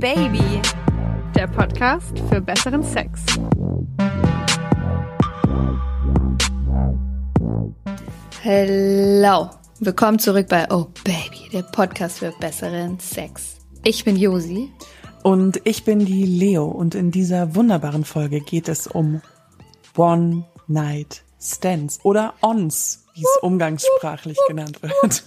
Baby, der Podcast für besseren Sex. Hello, willkommen zurück bei Oh Baby, der Podcast für besseren Sex. Ich bin Josi. Und ich bin die Leo und in dieser wunderbaren Folge geht es um One Night Stands oder Ons, wie es umgangssprachlich genannt wird.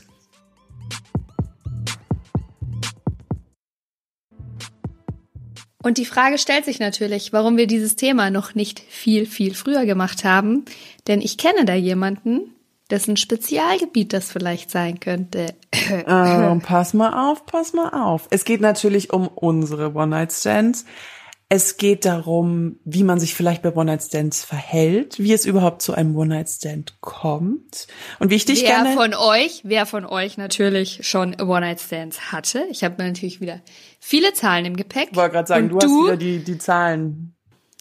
Und die Frage stellt sich natürlich, warum wir dieses Thema noch nicht viel, viel früher gemacht haben. Denn ich kenne da jemanden, dessen Spezialgebiet das vielleicht sein könnte. Oh, pass mal auf, pass mal auf. Es geht natürlich um unsere One-Night-Stands. Es geht darum, wie man sich vielleicht bei One-Night-Stands verhält, wie es überhaupt zu einem One-Night-Stand kommt. Und wie ich dich wer gerne... von euch, wer von euch natürlich schon One-Night-Stands hatte. Ich habe natürlich wieder viele Zahlen im Gepäck. Ich wollte gerade sagen, Und du, hast wieder die, die Zahlen.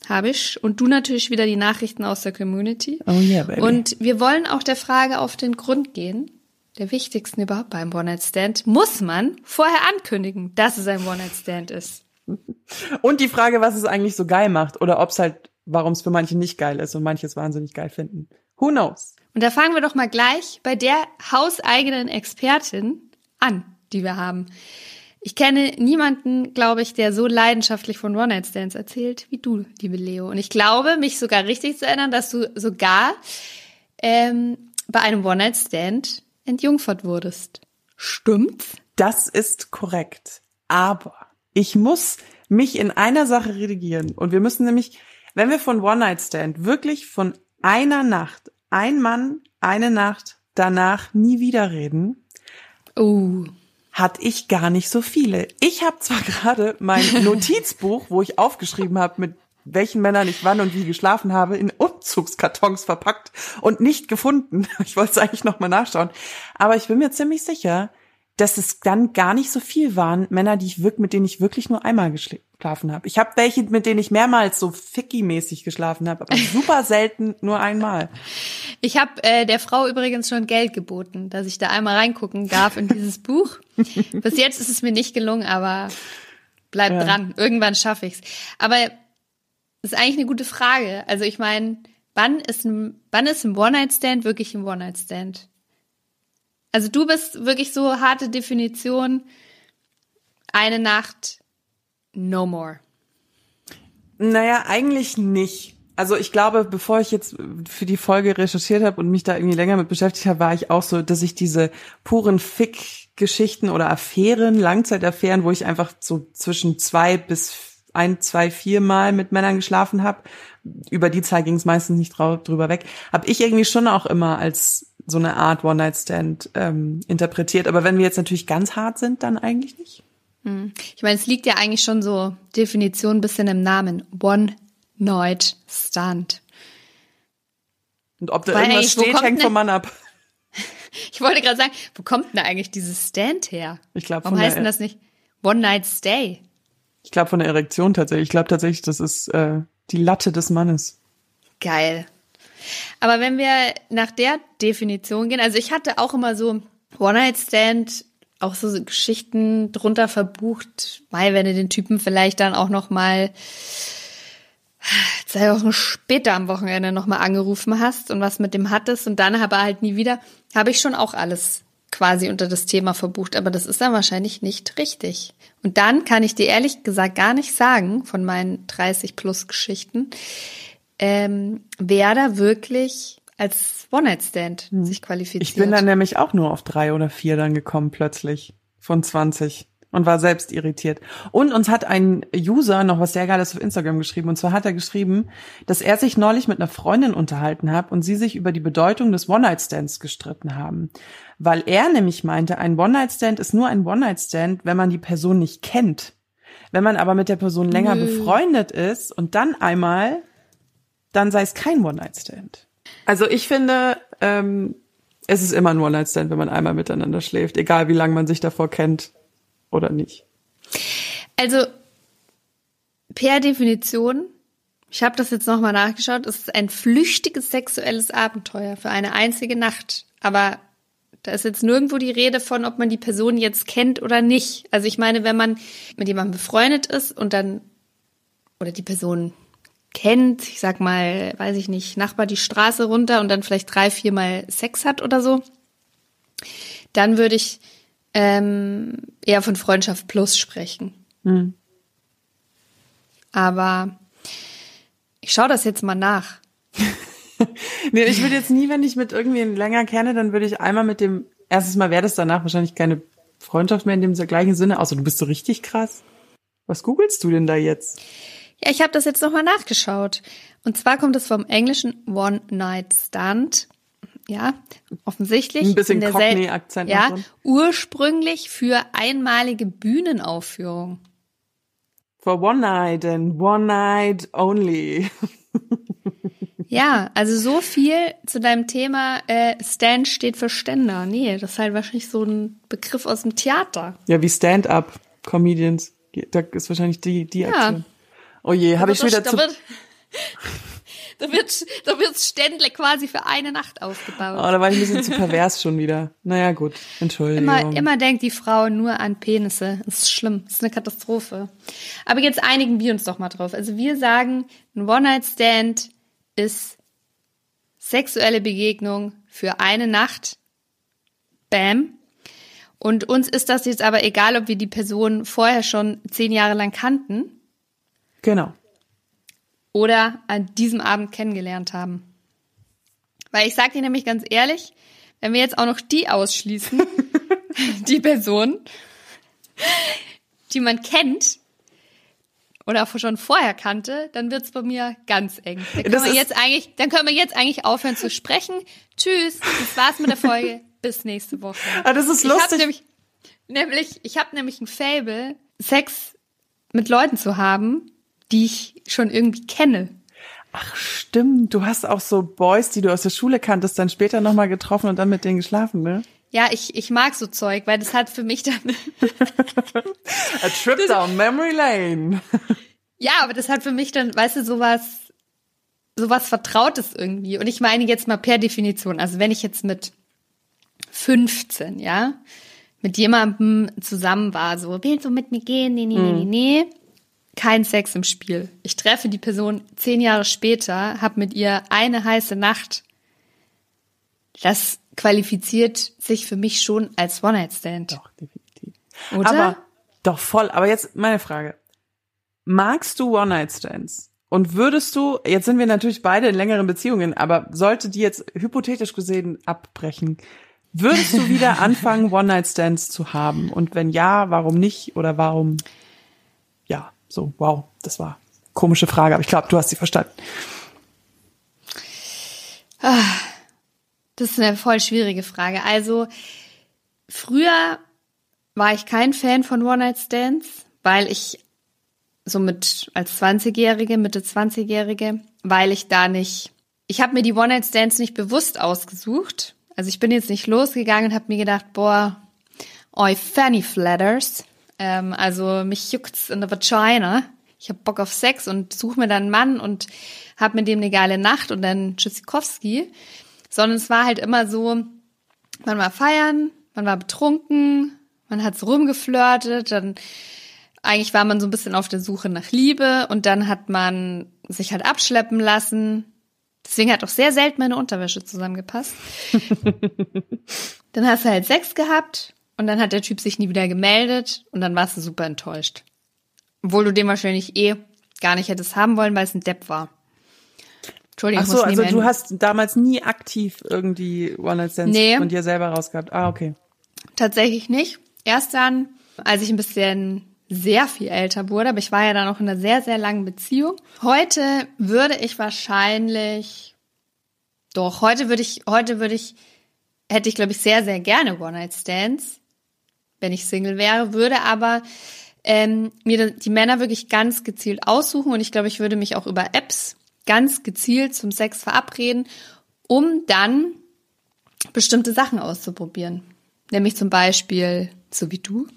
Habe ich. Und du natürlich wieder die Nachrichten aus der Community. Oh yeah, baby. Und wir wollen auch der Frage auf den Grund gehen. Der wichtigsten überhaupt beim One-Night-Stand. Muss man vorher ankündigen, dass es ein One-Night-Stand ist? Und die Frage, was es eigentlich so geil macht oder ob es halt, warum es für manche nicht geil ist und manche es wahnsinnig geil finden. Who knows? Und da fangen wir doch mal gleich bei der hauseigenen Expertin an, die wir haben. Ich kenne niemanden, glaube ich, der so leidenschaftlich von One-Night-Stands erzählt wie du, liebe Leo. Und ich glaube, mich sogar richtig zu erinnern, dass du sogar ähm, bei einem One-Night-Stand entjungfert wurdest. Stimmt's? Das ist korrekt. Aber ich muss mich in einer Sache redigieren. Und wir müssen nämlich, wenn wir von One-Night-Stand wirklich von einer Nacht, ein Mann, eine Nacht, danach nie wieder reden, Oh. hatte ich gar nicht so viele. Ich habe zwar gerade mein Notizbuch, wo ich aufgeschrieben habe, mit welchen Männern ich wann und wie geschlafen habe, in Umzugskartons verpackt und nicht gefunden. Ich wollte es eigentlich noch mal nachschauen. Aber ich bin mir ziemlich sicher, dass es dann gar nicht so viel waren, Männer, die ich wirklich, mit denen ich wirklich nur einmal geschlafen habe. Ich habe welche, mit denen ich mehrmals so ficky-mäßig geschlafen habe, aber super selten nur einmal. Ich habe äh, der Frau übrigens schon Geld geboten, dass ich da einmal reingucken darf in dieses Buch. Bis jetzt ist es mir nicht gelungen, aber bleib Ja. dran. Irgendwann schaffe ich's. Aber das ist eigentlich eine gute Frage. Also ich meine, wann ist ein wann ist ein One-Night-Stand wirklich ein One-Night-Stand? Also du bist wirklich so harte Definition. Eine Nacht, no more. Naja, eigentlich nicht. Also ich glaube, bevor ich jetzt für die Folge recherchiert habe und mich da irgendwie länger mit beschäftigt habe, war ich auch so, dass ich diese puren Fick-Geschichten oder Affären, Langzeitaffären, wo ich einfach so zwischen zwei bis ein, zwei, vier Mal mit Männern geschlafen habe, über die Zahl ging es meistens nicht drüber weg, habe ich irgendwie schon auch immer als so eine Art One-Night-Stand ähm, interpretiert. Aber wenn wir jetzt natürlich ganz hart sind, dann eigentlich nicht. Ich meine, es liegt ja eigentlich schon so Definition ein bisschen im Namen. One Night Stand. Und ob da Weil irgendwas steht, hängt denn- vom Mann ab. Ich wollte gerade sagen, wo kommt denn da eigentlich dieses Stand her? Ich glaub, Warum von heißt denn das nicht One Night Stay? Ich glaube von der Erektion tatsächlich. Ich glaube tatsächlich, das ist äh, die Latte des Mannes. Geil. Aber wenn wir nach der Definition gehen, also ich hatte auch immer so One Night Stand, auch so Geschichten drunter verbucht, weil wenn du den Typen vielleicht dann auch noch mal zwei Wochen später am Wochenende noch mal angerufen hast und was mit dem hattest und dann aber halt nie wieder, habe ich schon auch alles quasi unter das Thema verbucht, aber das ist dann wahrscheinlich nicht richtig. Und dann kann ich dir ehrlich gesagt gar nicht sagen von meinen 30 plus Geschichten, ähm, wer da wirklich als One-Night-Stand sich qualifiziert. Hm. Ich bin dann nämlich auch nur auf drei oder vier dann gekommen plötzlich von 20 und war selbst irritiert. Und uns hat ein User noch was sehr Geiles auf Instagram geschrieben. Und zwar hat er geschrieben, dass er sich neulich mit einer Freundin unterhalten hat und sie sich über die Bedeutung des One-Night-Stands gestritten haben. Weil er nämlich meinte, ein One-Night-Stand ist nur ein One-Night-Stand, wenn man die Person nicht kennt. Wenn man aber mit der Person länger befreundet ist und dann einmal, dann sei es kein One-Night-Stand. Also ich finde, ähm, es ist immer ein One-Night-Stand, wenn man einmal miteinander schläft, egal wie lange man sich davor kennt oder nicht. Also per Definition, ich habe das jetzt nochmal nachgeschaut, es ist ein flüchtiges sexuelles Abenteuer für eine einzige Nacht. Aber Da ist jetzt nirgendwo die Rede von, ob man die Person jetzt kennt oder nicht. Also ich meine, wenn man mit jemandem befreundet ist und dann oder die Person kennt, ich sag mal, weiß ich nicht, Nachbar die Straße runter und dann vielleicht drei, viermal Sex hat oder so, dann würde ich ähm, eher von Freundschaft plus sprechen. Hm. Aber ich schaue das jetzt mal nach. nee, ich würde jetzt nie, wenn ich mit irgendwen länger kenne, dann würde ich einmal mit dem, erstes Mal wäre das danach wahrscheinlich keine Freundschaft mehr in dem gleichen Sinne, außer du bist so richtig krass. Was googelst du denn da jetzt? Ja, ich habe das jetzt nochmal nachgeschaut. Und zwar kommt es vom englischen One-Night-Stand. Ja, offensichtlich. Ein bisschen Cockney-Akzent Ja, ursprünglich für einmalige Bühnenaufführung. For one night and one night only. Ja, also so viel zu deinem Thema äh, Stand steht für Ständer. Nee, das ist halt wahrscheinlich so ein Begriff aus dem Theater. Ja, wie Stand-up-Comedians. Da ist wahrscheinlich die, die Ja. Oh je, habe ich schon wieder da zu... wird, da wird, da wird Ständle quasi für eine Nacht aufgebaut. Oh, da war ich ein bisschen zu pervers schon wieder. Naja, gut. Entschuldigung. Immer, immer denkt die Frau nur an Penisse. Das ist schlimm. Das ist eine Katastrophe. Aber jetzt einigen wir uns doch mal drauf. Also wir sagen, ein One-Night-Stand ist sexuelle Begegnung für eine Nacht. Bam. Und uns ist das jetzt aber egal, ob wir die Person vorher schon zehn Jahre lang kannten Genau. oder an diesem Abend kennengelernt haben. Weil ich sag dir nämlich ganz ehrlich, wenn wir jetzt auch noch die ausschließen, die Person, die man kennt oder auch schon vorher kannte, dann wird's bei mir ganz eng. Dann können, Das wir jetzt eigentlich, dann können wir jetzt eigentlich aufhören zu sprechen. Tschüss, das war's mit der Folge. Bis nächste Woche. Ah, das ist Ich hab lustig. nämlich, nämlich, ich habe nämlich ein Fable, Sex mit Leuten zu haben, die ich schon irgendwie kenne. Ach, stimmt. Du hast auch so Boys, die du aus der Schule kanntest, dann später nochmal getroffen und dann mit denen geschlafen, ne? Ja, ich, ich mag so Zeug, weil das hat für mich dann, A trip down memory lane. ja, aber das hat für mich dann, weißt du, sowas, sowas Vertrautes irgendwie. Und ich meine jetzt mal per Definition, also wenn ich jetzt mit 15, ja, mit jemandem zusammen war, so, willst du mit mir gehen? Nee, nee, nee, nee, nee. Kein Sex im Spiel. Ich treffe die Person zehn Jahre später, hab mit ihr eine heiße Nacht. Das qualifiziert sich für mich schon als One-Night-Stand. Doch, definitiv. Oder? Aber, doch, voll. Aber jetzt meine Frage. Magst du One-Night-Stands? Und würdest du, jetzt sind wir natürlich beide in längeren Beziehungen, aber sollte die jetzt hypothetisch gesehen abbrechen, würdest du wieder anfangen, One-Night-Stands zu haben? Und wenn ja, warum nicht? Oder warum? So, wow, das war eine komische Frage, aber ich glaube, du hast sie verstanden. Das ist eine voll schwierige Frage. Also, früher war ich kein Fan von One-Night-Stands, weil ich so mit als 20-Jährige, Mitte 20-Jährige, weil ich da nicht, ich habe mir die One-Night-Stands nicht bewusst ausgesucht. Also ich bin jetzt nicht losgegangen und habe mir gedacht, boah, oi Fanny Flatters. Ähm, also mich juckt's in der Vagina. Ich hab Bock auf Sex und suche mir dann einen Mann und hab mit dem eine geile Nacht und dann Tschüssikowski. Sondern es war halt immer so, man war feiern, man war betrunken, man hat so rumgeflirtet, dann eigentlich war man so ein bisschen auf der Suche nach Liebe und dann hat man sich halt abschleppen lassen. Deswegen hat auch sehr selten meine Unterwäsche zusammengepasst. dann hast du halt Sex gehabt und dann hat der Typ sich nie wieder gemeldet und dann warst du super enttäuscht. Obwohl du den wahrscheinlich eh gar nicht hättest haben wollen, weil es ein Depp war. Entschuldigung, Ach so, also du hast damals nie aktiv irgendwie One-Night-Stands Nee. von dir selber rausgehabt. Ah, okay. Tatsächlich nicht. Erst dann, als ich ein bisschen sehr viel älter wurde, aber ich war ja dann noch in einer sehr, sehr langen Beziehung. Heute würde ich wahrscheinlich, doch, heute würde ich, heute würde ich, hätte ich, glaube ich, sehr, sehr gerne One-Night-Stands, wenn ich Single wäre, würde aber ähm, mir die Männer wirklich ganz gezielt aussuchen und ich glaube, ich würde mich auch über Apps ganz gezielt zum Sex verabreden, um dann bestimmte Sachen auszuprobieren. Nämlich zum Beispiel, so wie du,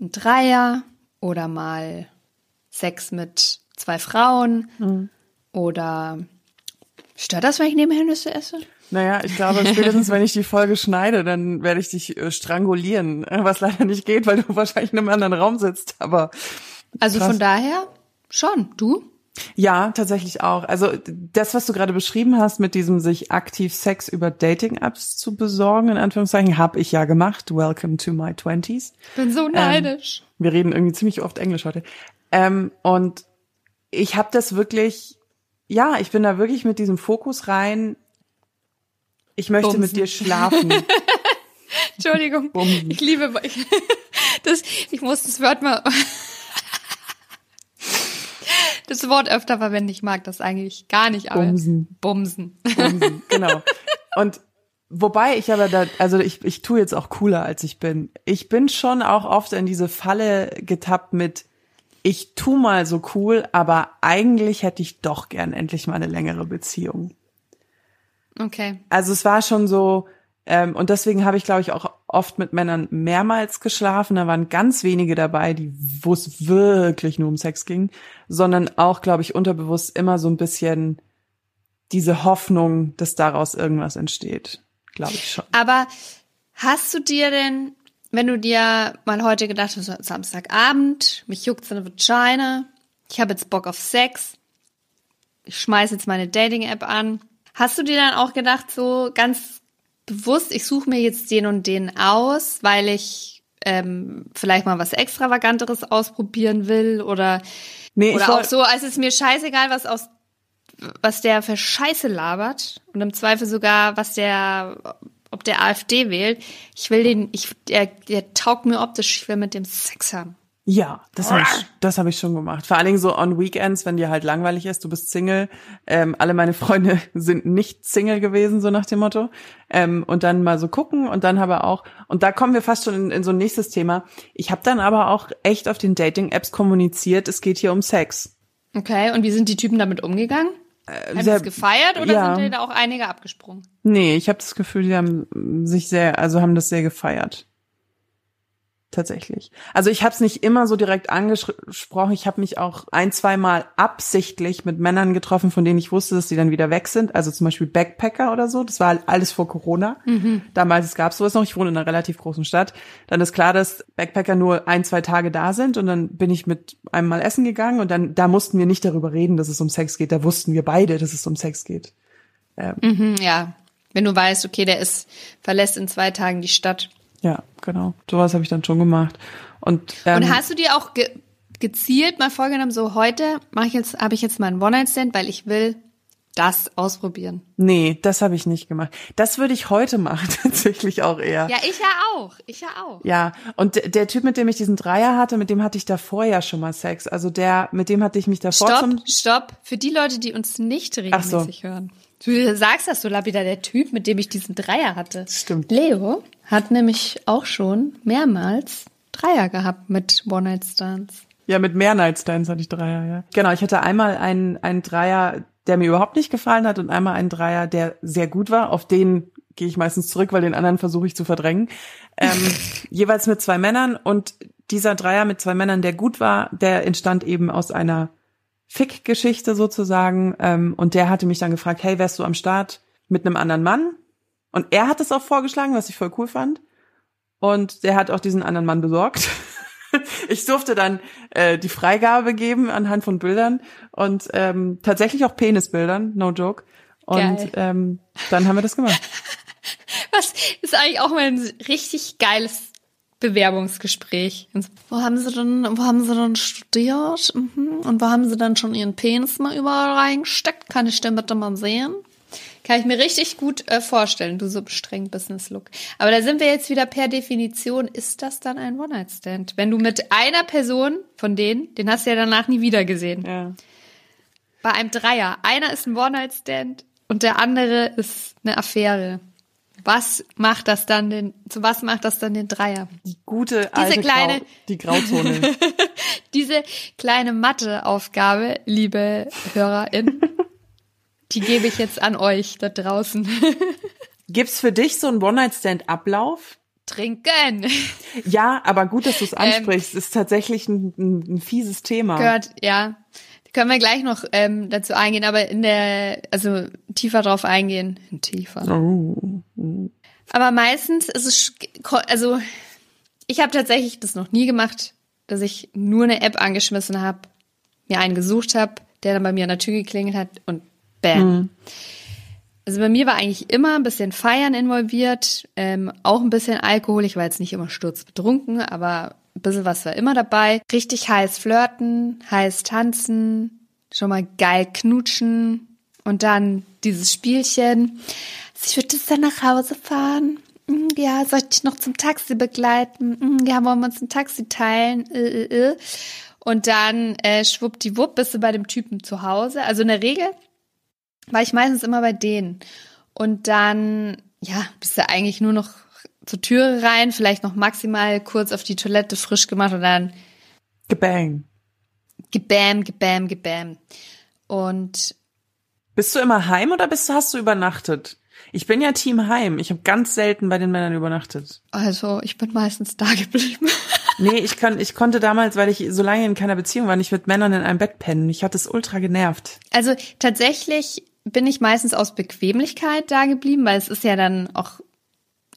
ein Dreier oder mal Sex mit zwei Frauen oder stört das, wenn ich nebenher Nüsse esse? Naja, ich glaube, spätestens wenn ich die Folge schneide, dann werde ich dich äh, strangulieren, was leider nicht geht, weil du wahrscheinlich in einem anderen Raum sitzt. Aber Also krass. von daher schon. Du? Ja, tatsächlich auch. Also das, was du gerade beschrieben hast, mit diesem sich aktiv Sex über Dating-Apps zu besorgen, in Anführungszeichen, habe ich ja gemacht. Welcome to my twenties. Bin so neidisch. Wir reden irgendwie ziemlich oft Englisch heute. Ähm, und ich habe das wirklich, ja, ich bin da wirklich mit diesem Fokus rein. Ich möchte Bumsen. mit dir schlafen. Entschuldigung. Bumsen. Ich liebe das. Ich muss das Wort mal. Das Wort öfter verwenden. Ich mag das eigentlich gar nicht. Aber Bumsen. Bumsen. Bumsen, genau. Und wobei ich aber da, also ich, ich tue jetzt auch cooler, als ich bin. Ich bin schon auch oft in diese Falle getappt mit, ich tu mal so cool, aber eigentlich hätte ich doch gern endlich mal eine längere Beziehung. Okay. Also es war schon so, ähm, und deswegen habe ich, glaube ich, auch oft mit Männern mehrmals geschlafen. Da waren ganz wenige dabei, die, wo es wirklich nur um Sex ging, sondern auch, glaube ich, unterbewusst immer so ein bisschen diese Hoffnung, dass daraus irgendwas entsteht. Glaube ich schon. Aber hast du dir denn, wenn du dir mal heute gedacht hast, Samstagabend, mich juckt so eine Vagina, ich habe jetzt Bock auf Sex, ich schmeiß jetzt meine Dating-App an, hast du dir dann auch gedacht, so ganz bewusst, ich suche mir jetzt den und den aus, weil ich ähm, vielleicht mal was Extravaganteres ausprobieren will oder Nee, oder auch so, als ist mir scheißegal, was aus was der für Scheiße labert und im Zweifel sogar, was der, ob der AfD wählt. Ich will den, ich, der, der taugt mir optisch, ich will mit dem Sex haben. Ja, das habe ich, das hab ich schon gemacht. Vor allen Dingen so on Weekends, wenn dir halt langweilig ist, du bist Single. Ähm, alle meine Freunde sind nicht Single gewesen, so nach dem Motto. Ähm, und dann mal so gucken und dann aber auch, und da kommen wir fast schon in, in so ein nächstes Thema. Ich habe dann aber auch echt auf den Dating-Apps kommuniziert, es geht hier um Sex. Okay, und wie sind die Typen damit umgegangen? Haben die sehr- es gefeiert oder ja. sind da auch einige abgesprungen? Nee, ich habe das Gefühl, die haben sich sehr, also haben das sehr gefeiert. Tatsächlich. Also ich habe es nicht immer so direkt angesprochen. Ich habe mich auch ein, zwei Mal absichtlich mit Männern getroffen, von denen ich wusste, dass die dann wieder weg sind. Also zum Beispiel Backpacker oder so. Das war alles vor Corona. Damals gab es sowas noch. Ich wohne in einer relativ großen Stadt. Dann ist klar, dass Backpacker nur ein, zwei Tage da sind. Und dann bin ich mit einem mal essen gegangen. Und dann da mussten wir nicht darüber reden, dass es um Sex geht. Da wussten wir beide, dass es um Sex geht. Hm, ja. Wenn du weißt, okay, der ist, verlässt in zwei Tagen die Stadt. Ja, genau. Sowas habe ich dann schon gemacht. Und, ähm, Und hast du dir auch ge gezielt mal vorgenommen, so heute mache ich jetzt, habe ich jetzt mal einen One-Night-Stand, weil ich will das ausprobieren. Nee, das habe ich nicht gemacht. Das würde ich heute machen, tatsächlich auch eher. Ja, ich ja auch. Ich ja auch. Ja, und der Typ, mit dem ich diesen Dreier hatte, mit dem hatte ich davor ja schon mal Sex. Also der, mit dem hatte ich mich davor Stopp, zum. stopp. Für die Leute, die uns nicht Ach so. regelmäßig hören. Du sagst das so lapidar, der Typ, mit dem ich diesen Dreier hatte. Stimmt. Leo hat nämlich auch schon mehrmals Dreier gehabt mit One-Night-Stands. Ja, mit mehr Nightstands hatte ich Dreier, ja. Genau, ich hatte einmal einen, einen Dreier, der mir überhaupt nicht gefallen hat und einmal einen Dreier, der sehr gut war. Auf den gehe ich meistens zurück, weil den anderen versuche ich zu verdrängen. Ähm, jeweils mit zwei Männern und dieser Dreier mit zwei Männern, der gut war, der entstand eben aus einer Fick-Geschichte sozusagen. Ähm, und der hatte mich dann gefragt, hey, wärst du am Start mit einem anderen Mann? Und er hat es auch vorgeschlagen, was ich voll cool fand. Und der hat auch diesen anderen Mann besorgt. Ich durfte dann äh, die Freigabe geben anhand von Bildern und ähm, tatsächlich auch Penisbildern, no joke. Und Geil. ähm, dann haben wir das gemacht. Was ist eigentlich auch mal ein richtig geiles Bewerbungsgespräch. Wo haben sie denn, wo haben sie denn studiert? Mhm. Und wo haben sie dann schon ihren Penis mal überall reingesteckt? Kann ich den bitte mal sehen? Kann ich mir richtig gut äh, vorstellen, du so streng Business-Look. Aber da sind wir jetzt wieder per Definition, ist das dann ein One-Night-Stand? Wenn du mit einer Person von denen, den hast du ja danach nie wieder gesehen, Ja. bei einem Dreier, einer ist ein One-Night-Stand und der andere ist eine Affäre. Was macht das dann den, zu was macht das dann den Dreier? Die gute alte kleine- Grau, die Grauzone. Diese kleine Matheaufgabe, liebe HörerInnen, die gebe ich jetzt an euch da draußen. Gibt's für dich so einen One-Night-Stand-Ablauf? Trinken Ja, aber gut, dass du Ähm, es ansprichst. ist tatsächlich ein, ein, ein fieses Thema. gehört, ja, Können wir gleich noch ähm, dazu eingehen, aber in der, also tiefer drauf eingehen. Tiefer. Oh. Aber meistens ist es, also ich habe tatsächlich das noch nie gemacht, dass ich nur eine App angeschmissen habe, mir einen gesucht habe, der dann bei mir an der Tür geklingelt hat und bam. Mhm. Also bei mir war eigentlich immer ein bisschen Feiern involviert, ähm, auch ein bisschen Alkohol. Ich war jetzt nicht immer sturzbetrunken, aber ein bisschen was war immer dabei. Richtig heiß flirten, heiß tanzen, schon mal geil knutschen und dann dieses Spielchen. Also ich würde jetzt dann nach Hause fahren. Hm, ja, soll ich dich noch zum Taxi begleiten? Hm, ja, wollen wir uns ein Taxi teilen? Äh, äh, äh. Und dann äh, schwuppdiwupp bist du bei dem Typen zu Hause. Also in der Regel war ich meistens immer bei denen. Und dann, ja, bist du eigentlich nur noch zur Türe rein, vielleicht noch maximal kurz auf die Toilette frisch gemacht und dann gebang. Gebam, gebam, gebam. Und bist du immer heim oder bist hast du übernachtet? Ich bin ja Team Heim. Ich habe ganz selten bei den Männern übernachtet. Also, ich bin meistens da geblieben. nee, ich kann, ich konnte damals, weil ich so lange in keiner Beziehung war, nicht mit Männern in einem Bett pennen. Ich hatte es ultra genervt. Also, tatsächlich bin ich meistens aus Bequemlichkeit da geblieben, weil es ist ja dann auch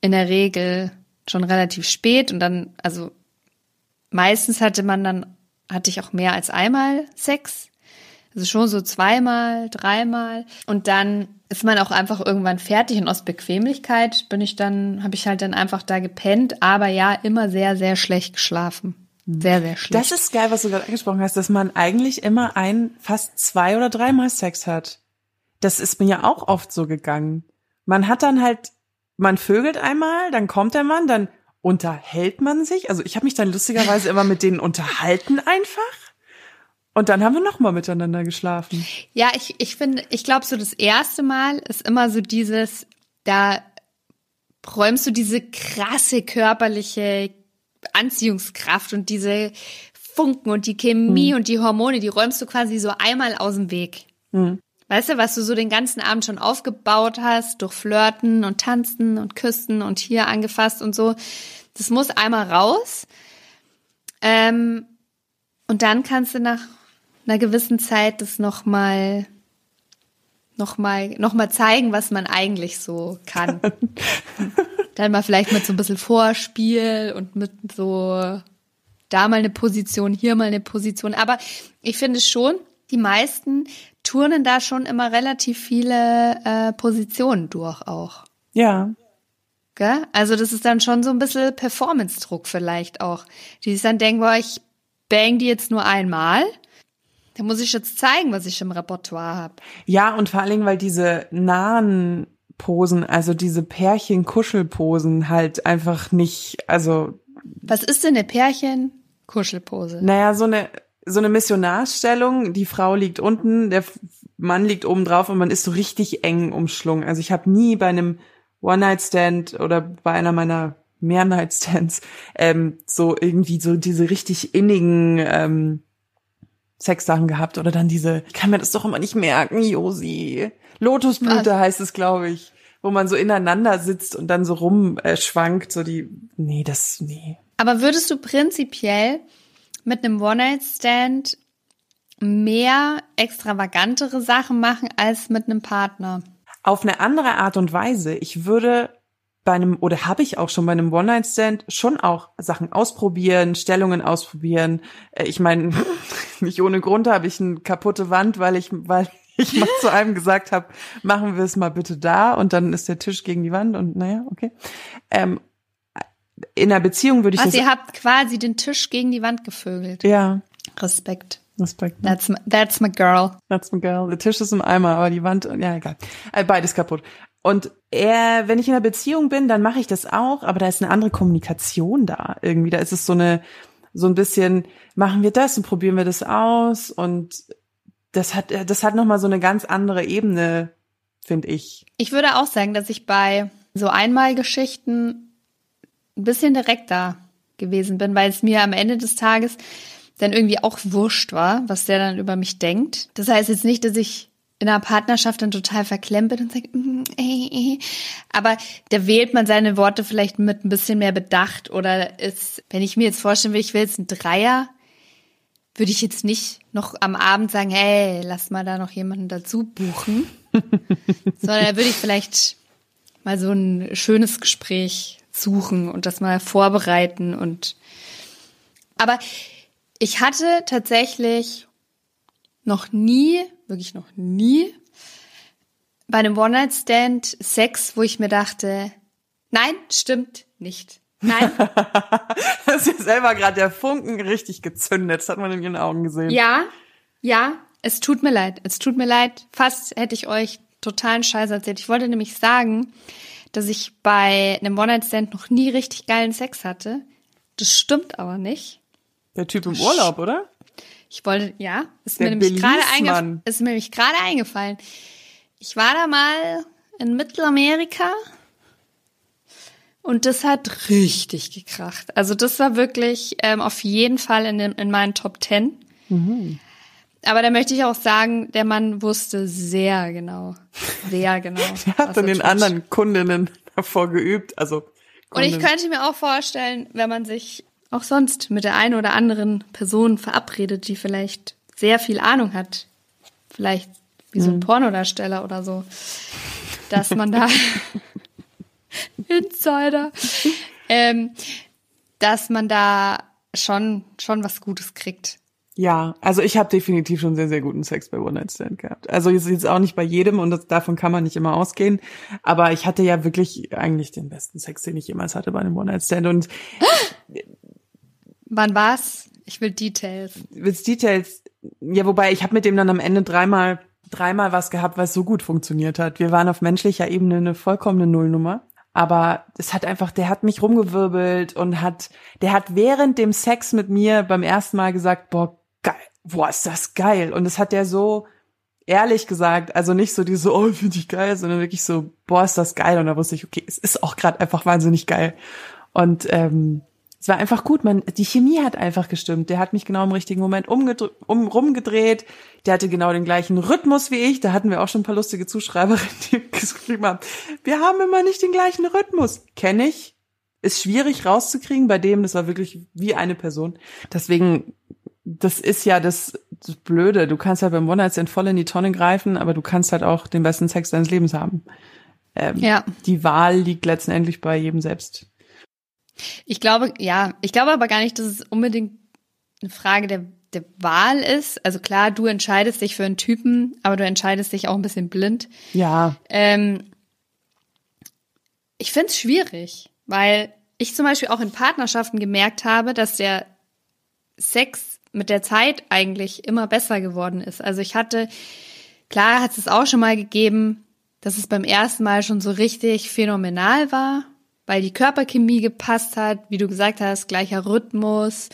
in der Regel schon relativ spät und dann, also meistens hatte man dann, hatte ich auch mehr als einmal Sex. Also schon so zweimal, dreimal. Und dann ist man auch einfach irgendwann fertig und aus Bequemlichkeit bin ich dann, habe ich halt dann einfach da gepennt, aber ja, immer sehr, sehr schlecht geschlafen. Sehr, sehr schlecht. Das ist geil, was du gerade angesprochen hast, dass man eigentlich immer ein, fast zwei oder dreimal Sex hat. Das ist mir ja auch oft so gegangen. Man hat dann halt, man vögelt einmal, dann kommt der Mann, dann unterhält man sich. Also ich habe mich dann lustigerweise immer mit denen unterhalten einfach. Und dann haben wir noch mal miteinander geschlafen. Ja, ich, ich finde, ich glaube, so das erste Mal ist immer so dieses, da räumst du diese krasse körperliche Anziehungskraft und diese Funken und die Chemie hm. und die Hormone, die räumst du quasi so einmal aus dem Weg. Hm. Weißt du, was du so den ganzen Abend schon aufgebaut hast, durch Flirten und Tanzen und Küssen und hier angefasst und so. Das muss einmal raus. Ähm, und dann kannst du nach einer gewissen Zeit das nochmal noch mal, noch mal zeigen, was man eigentlich so kann. Dann mal vielleicht mit so ein bisschen Vorspiel und mit so da mal eine Position, hier mal eine Position. Aber ich finde schon, die meisten turnen da schon immer relativ viele äh, Positionen durch auch. Ja. Gell? Also das ist dann schon so ein bisschen Performance-Druck vielleicht auch. Die sich dann denken, boah, ich bang die jetzt nur einmal da muss ich jetzt zeigen, was ich im Repertoire habe. Ja, und vor allen Dingen, weil diese nahen Posen, also diese Pärchen-Kuschelposen halt einfach nicht, also. Was ist denn eine Pärchen-Kuschelpose? Naja, so eine, so eine Missionarstellung, die Frau liegt unten, der Mann liegt oben drauf und man ist so richtig eng umschlungen. Also ich habe nie bei einem One-Night-Stand oder bei einer meiner Mehr-Night-Stands ähm, so irgendwie so diese richtig innigen ähm, Sexsachen gehabt oder dann diese, ich kann mir das doch immer nicht merken, Josi. Lotusblüte heißt es, glaube ich, wo man so ineinander sitzt und dann so rumschwankt, äh, so die, nee, das, nee. Aber würdest du prinzipiell mit einem One-Night-Stand mehr extravagantere Sachen machen als mit einem Partner? Auf eine andere Art und Weise. Ich würde bei einem, oder habe ich auch schon bei einem One-Night-Stand schon auch Sachen ausprobieren, Stellungen ausprobieren. Äh, ich meine, nicht ohne Grund habe ich eine kaputte Wand, weil ich, weil ich mal zu einem gesagt habe, machen wir es mal bitte da und dann ist der Tisch gegen die Wand und naja, okay. Ähm, in einer Beziehung würde ich Was, das. ihr habt quasi den Tisch gegen die Wand gevögelt. Ja. Respekt. Respekt. Ne? That's, my, that's my girl. That's my girl. Der Tisch ist im Eimer, aber die Wand, ja, egal. Äh, beides kaputt. Und er, wenn ich in einer Beziehung bin, dann mache ich das auch, aber da ist eine andere Kommunikation da irgendwie. Da ist es so eine, so ein bisschen, machen wir das und probieren wir das aus und das hat, das hat nochmal so eine ganz andere Ebene, finde ich. Ich würde auch sagen, dass ich bei so Einmalgeschichten ein bisschen direkter gewesen bin, weil es mir am Ende des Tages dann irgendwie auch wurscht war, was der dann über mich denkt. Das heißt jetzt nicht, dass ich in einer Partnerschaft dann total verklemmt bin und sagt, mm, äh, äh. aber da wählt man seine Worte vielleicht mit ein bisschen mehr Bedacht oder ist, wenn ich mir jetzt vorstellen will, ich will jetzt einen Dreier, würde ich jetzt nicht noch am Abend sagen, hey, lass mal da noch jemanden dazu buchen, sondern da würde ich vielleicht mal so ein schönes Gespräch suchen und das mal vorbereiten und aber ich hatte tatsächlich noch nie, wirklich noch nie bei einem One-Night-Stand Sex, wo ich mir dachte, nein, stimmt nicht. Nein. das ist ja selber gerade der Funken richtig gezündet. Das hat man in ihren Augen gesehen. Ja, ja, es tut mir leid. Es tut mir leid. Fast hätte ich euch totalen Scheiß erzählt. Ich wollte nämlich sagen, dass ich bei einem One-Night-Stand noch nie richtig geilen Sex hatte. Das stimmt aber nicht. Der Typ im Urlaub, oder? Ich wollte, ja, ist mir nämlich gerade eingefallen. Ist mir nämlich gerade eingefallen. Ich war da mal in Mittelamerika und das hat richtig gekracht. Also das war wirklich ähm, auf jeden Fall in, den, in meinen Top Ten. Mhm. Aber da möchte ich auch sagen, der Mann wusste sehr genau, sehr genau. der hat dann den tut. anderen Kundinnen davor geübt, also. Kundinnen. Und ich könnte mir auch vorstellen, wenn man sich auch sonst mit der einen oder anderen Person verabredet, die vielleicht sehr viel Ahnung hat, vielleicht wie so ein mhm. Pornodarsteller oder so, dass man da Insider, ähm, dass man da schon schon was Gutes kriegt. Ja, also ich habe definitiv schon sehr, sehr guten Sex bei One Night Stand gehabt. Also jetzt, jetzt auch nicht bei jedem und das, davon kann man nicht immer ausgehen. Aber ich hatte ja wirklich eigentlich den besten Sex, den ich jemals hatte bei einem One Night Stand. Und wann war's? Ich will Details. Willst Details? Ja, wobei ich habe mit dem dann am Ende dreimal dreimal was gehabt, was so gut funktioniert hat. Wir waren auf menschlicher Ebene eine vollkommene Nullnummer. Aber es hat einfach, der hat mich rumgewirbelt und hat, der hat während dem Sex mit mir beim ersten Mal gesagt, boah, boah, ist das geil. Und das hat der so ehrlich gesagt, also nicht so diese, oh, finde ich geil, sondern wirklich so, boah, ist das geil. Und da wusste ich, okay, es ist auch gerade einfach wahnsinnig geil. Und ähm, es war einfach gut. Man, die Chemie hat einfach gestimmt. Der hat mich genau im richtigen Moment um, rumgedreht. Der hatte genau den gleichen Rhythmus wie ich. Da hatten wir auch schon ein paar lustige Zuschreiberinnen, die geschrieben haben. Wir haben immer nicht den gleichen Rhythmus. Kenne ich. Ist schwierig rauszukriegen. Bei dem, das war wirklich wie eine Person. Deswegen, das ist ja das, das Blöde. Du kannst halt beim One-Night-Stand voll in die Tonne greifen, aber du kannst halt auch den besten Sex deines Lebens haben. Ähm, ja. Die Wahl liegt letztendlich bei jedem selbst. Ich glaube, ja, ich glaube aber gar nicht, dass es unbedingt eine Frage der, der Wahl ist. Also klar, du entscheidest dich für einen Typen, aber du entscheidest dich auch ein bisschen blind. Ja. Ähm, ich finde es schwierig, weil ich zum Beispiel auch in Partnerschaften gemerkt habe, dass der Sex mit der Zeit eigentlich immer besser geworden ist. Also ich hatte, klar hat es auch schon mal gegeben, dass es beim ersten Mal schon so richtig phänomenal war weil die Körperchemie gepasst hat, wie du gesagt hast, gleicher Rhythmus.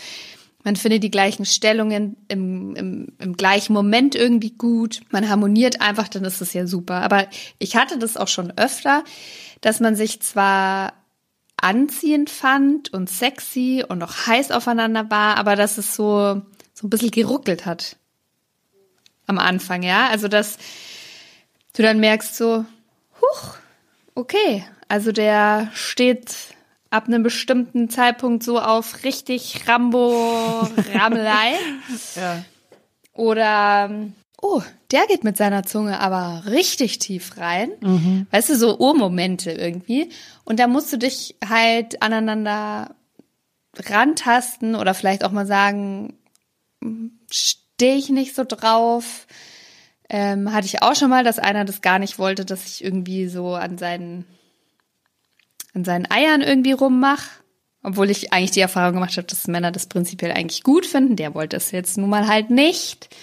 Man findet die gleichen Stellungen im, im, im gleichen Moment irgendwie gut. Man harmoniert einfach, dann ist das ja super. Aber ich hatte das auch schon öfter, dass man sich zwar anziehend fand und sexy und auch heiß aufeinander war, aber dass es so, so ein bisschen geruckelt hat. Am Anfang, ja. Also, dass du dann merkst so, huch, okay, also der steht ab einem bestimmten Zeitpunkt so auf richtig Rambo-Ramelei. ja. Oder, oh, der geht mit seiner Zunge aber richtig tief rein. Mhm. Weißt du, so Urmomente irgendwie. Und da musst du dich halt aneinander rantasten oder vielleicht auch mal sagen, stehe ich nicht so drauf. Ähm, hatte ich auch schon mal, dass einer das gar nicht wollte, dass ich irgendwie so an seinen an seinen Eiern irgendwie rummach. Obwohl ich eigentlich die Erfahrung gemacht habe, dass Männer das prinzipiell eigentlich gut finden. Der wollte es jetzt nun mal halt nicht.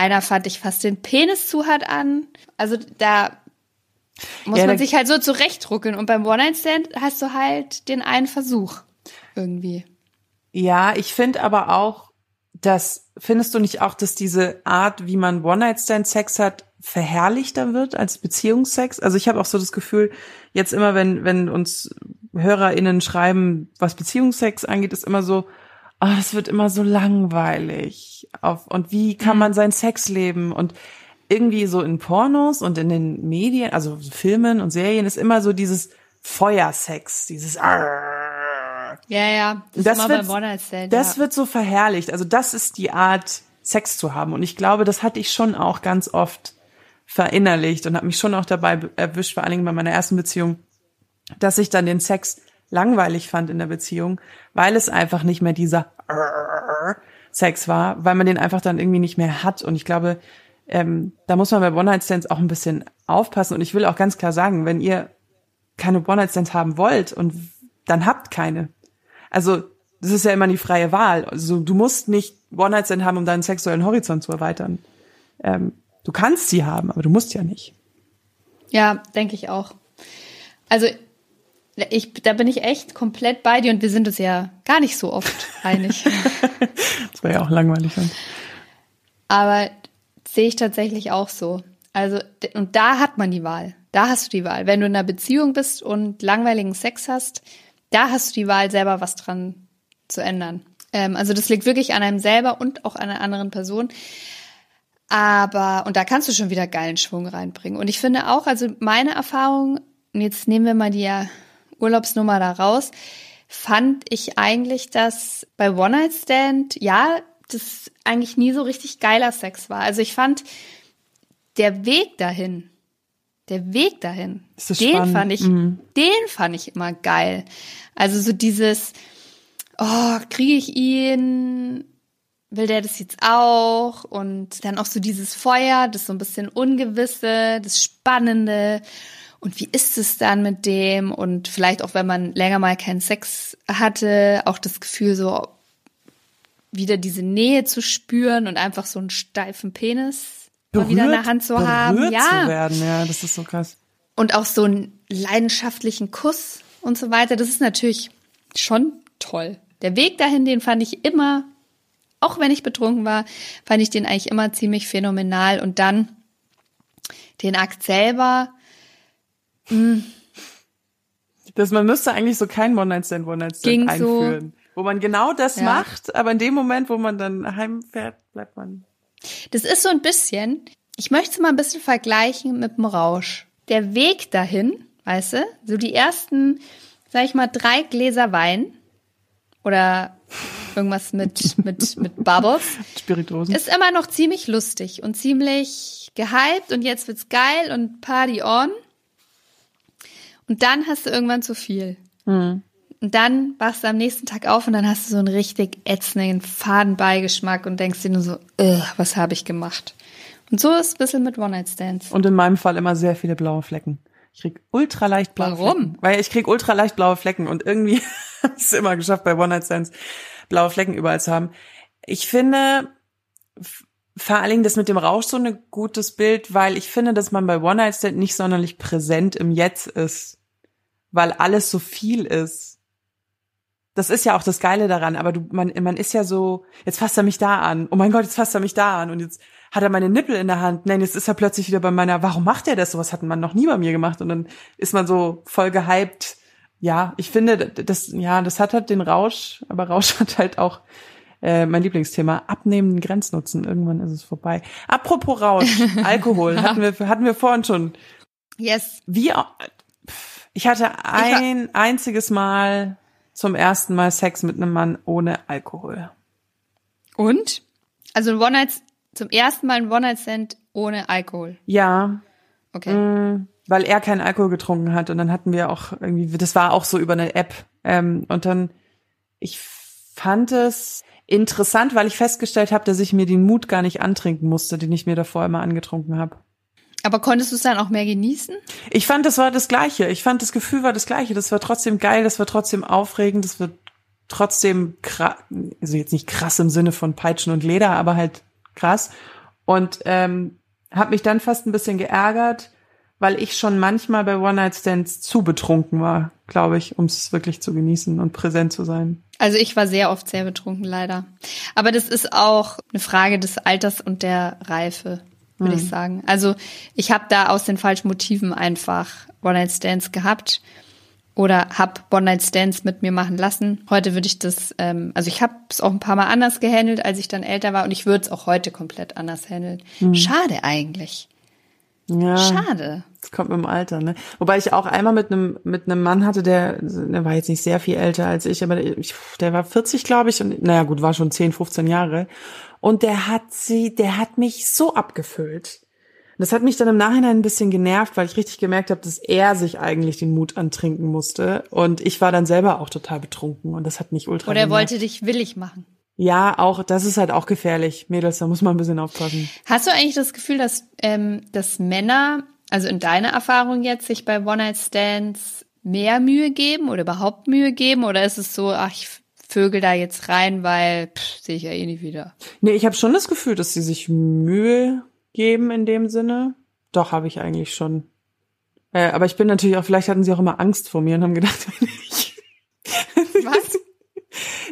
Einer fand ich fast den Penis zu hart an. Also da muss ja, man sich halt so zurechtruckeln. Und beim One-Night-Stand hast du halt den einen Versuch irgendwie. Ja, ich finde aber auch, dass, findest du nicht auch, dass diese Art, wie man One-Night-Stand-Sex hat, verherrlichter wird als Beziehungsex. Also ich habe auch so das Gefühl, jetzt immer, wenn, wenn uns HörerInnen schreiben, was Beziehungsex angeht, ist immer so, oh, das wird immer so langweilig. Auf, und wie kann mhm. man sein Sex leben? Und irgendwie so in Pornos und in den Medien, also Filmen und Serien, ist immer so dieses Feuersex, dieses Arrrr. Ja, ja. Das, das wird, das ja. wird so verherrlicht. Also das ist die Art, Sex zu haben. Und ich glaube, das hatte ich schon auch ganz oft verinnerlicht und habe mich schon auch dabei erwischt, vor allen Dingen bei meiner ersten Beziehung, dass ich dann den Sex langweilig fand in der Beziehung, weil es einfach nicht mehr dieser Sex war, weil man den einfach dann irgendwie nicht mehr hat. Und ich glaube, ähm, da muss man bei One-Night-Stands auch ein bisschen aufpassen. Und ich will auch ganz klar sagen, wenn ihr keine One-Night-Stands haben wollt und dann habt keine. Also das ist ja immer die freie Wahl. Also du musst nicht One-Night-Stand haben, um deinen sexuellen Horizont zu erweitern. Ähm, du kannst sie haben, aber du musst ja nicht. Ja, denke ich auch. Also ich, da bin ich echt komplett bei dir und wir sind uns ja gar nicht so oft einig. das wäre ja auch langweilig. Dann. Aber sehe ich tatsächlich auch so. Also, und da hat man die Wahl. Da hast du die Wahl. Wenn du in einer Beziehung bist und langweiligen Sex hast, da hast du die Wahl, selber was dran zu ändern. Ähm, also das liegt wirklich an einem selber und auch an einer anderen Person. Aber, und da kannst du schon wieder geilen Schwung reinbringen. Und ich finde auch, also meine Erfahrung, jetzt nehmen wir mal die Urlaubsnummer da raus, fand ich eigentlich, dass bei One Night Stand, ja, das eigentlich nie so richtig geiler Sex war. Also ich fand, der Weg dahin, der Weg dahin, den spannend. fand ich, mhm. den fand ich immer geil. Also so dieses, oh, kriege ich ihn? Will der das jetzt auch? Und dann auch so dieses Feuer, das so ein bisschen Ungewisse, das Spannende. Und wie ist es dann mit dem? Und vielleicht auch, wenn man länger mal keinen Sex hatte, auch das Gefühl, so wieder diese Nähe zu spüren und einfach so einen steifen Penis berührt, mal wieder in der Hand zu haben. Ja. Zu werden. ja, das ist so krass. Und auch so einen leidenschaftlichen Kuss und so weiter. Das ist natürlich schon toll. Der Weg dahin, den fand ich immer, auch wenn ich betrunken war, fand ich den eigentlich immer ziemlich phänomenal. Und dann den Akt selber. Mh, hm. dass man müsste eigentlich so kein One-Night-Stand, One-Night-Stand einführen. So, wo man genau das ja. macht, aber in dem Moment, wo man dann heimfährt, bleibt man. Das ist so ein bisschen, ich möchte es mal ein bisschen vergleichen mit dem Rausch. Der Weg dahin, weißt du, so die ersten, sag ich mal, drei Gläser Wein, oder irgendwas mit, mit, mit Bubbles. Spirituosen. Ist immer noch ziemlich lustig und ziemlich gehypt und jetzt wird's geil und Party on. Und dann hast du irgendwann zu viel. Mhm. Und dann wachst du am nächsten Tag auf und dann hast du so einen richtig ätzenden Fadenbeigeschmack und denkst dir nur so, was habe ich gemacht? Und so ist es ein bisschen mit One-Night-Stands. Und in meinem Fall immer sehr viele blaue Flecken. Ich krieg ultra leicht blaue Warum? Flecken. Weil ich krieg ultra leicht blaue Flecken und irgendwie habe ich es immer geschafft, bei One Night Stands blaue Flecken überall zu haben. Ich finde vor allen Dingen das mit dem Rausch so ein gutes Bild, weil ich finde, dass man bei One Night Stand nicht sonderlich präsent im Jetzt ist, weil alles so viel ist. Das ist ja auch das Geile daran, aber du, man, man ist ja so, jetzt fasst er mich da an. Oh mein Gott, jetzt fasst er mich da an und jetzt hat er meine Nippel in der Hand. Nein, jetzt ist er plötzlich wieder bei meiner, warum macht er das? Sowas hat man noch nie bei mir gemacht. Und dann ist man so voll gehypt. Ja, ich finde, das, ja, das hat halt den Rausch, aber Rausch hat halt auch äh, mein Lieblingsthema, abnehmenden Grenznutzen. Irgendwann ist es vorbei. Apropos Rausch, Alkohol, hatten wir, hatten wir vorhin schon. Yes. Wie, ich hatte ein ich einziges Mal zum ersten Mal Sex mit einem Mann ohne Alkohol. Und? Also ein One-Night zum ersten Mal ein One-Night-Stand ohne Alkohol. Ja. Okay. Mm, weil er keinen Alkohol getrunken hat und dann hatten wir auch irgendwie, das war auch so über eine App. Ähm, und dann, ich fand es interessant, weil ich festgestellt habe, dass ich mir den Mut gar nicht antrinken musste, den ich mir davor immer angetrunken habe. Aber konntest du es dann auch mehr genießen? Ich fand, das war das Gleiche. Ich fand, das Gefühl war das Gleiche. Das war trotzdem geil, das war trotzdem aufregend, das war trotzdem krass, also jetzt nicht krass im Sinne von Peitschen und Leder, aber halt krass. Und ähm, habe mich dann fast ein bisschen geärgert, weil ich schon manchmal bei One-Night-Stands zu betrunken war, glaube ich, um es wirklich zu genießen und präsent zu sein. Also ich war sehr oft sehr betrunken, leider. Aber das ist auch eine Frage des Alters und der Reife, würde mhm. ich sagen. Also ich habe da aus den falschen Motiven einfach One-Night-Stands gehabt oder habe One-Night-Stands mit mir machen lassen. Heute würde ich das, ähm, also ich habe es auch ein paar Mal anders gehandelt, als ich dann älter war und ich würde es auch heute komplett anders handeln. Mhm. Schade eigentlich. Ja. Schade. Das kommt mit dem Alter, ne? Wobei ich auch einmal mit einem mit einem Mann hatte, der, der war jetzt nicht sehr viel älter als ich, aber der, der war 40, glaube ich, und naja gut, war schon 10, 15 Jahre. Und der hat sie, der hat mich so abgefüllt. Das hat mich dann im Nachhinein ein bisschen genervt, weil ich richtig gemerkt habe, dass er sich eigentlich den Mut antrinken musste. Und ich war dann selber auch total betrunken und das hat mich ultra Oder er wollte dich willig machen. Ja, auch, das ist halt auch gefährlich. Mädels, da muss man ein bisschen aufpassen. Hast du eigentlich das Gefühl, dass, ähm, dass Männer, also in deiner Erfahrung jetzt, sich bei One-Night-Stands mehr Mühe geben oder überhaupt Mühe geben? Oder ist es so, ach, ich vögel da jetzt rein, weil sehe ich ja eh nicht wieder? Nee, ich habe schon das Gefühl, dass sie sich Mühe geben in dem Sinne. Doch, habe ich eigentlich schon. Äh, aber ich bin natürlich auch, vielleicht hatten sie auch immer Angst vor mir und haben gedacht, wenn ich. Was?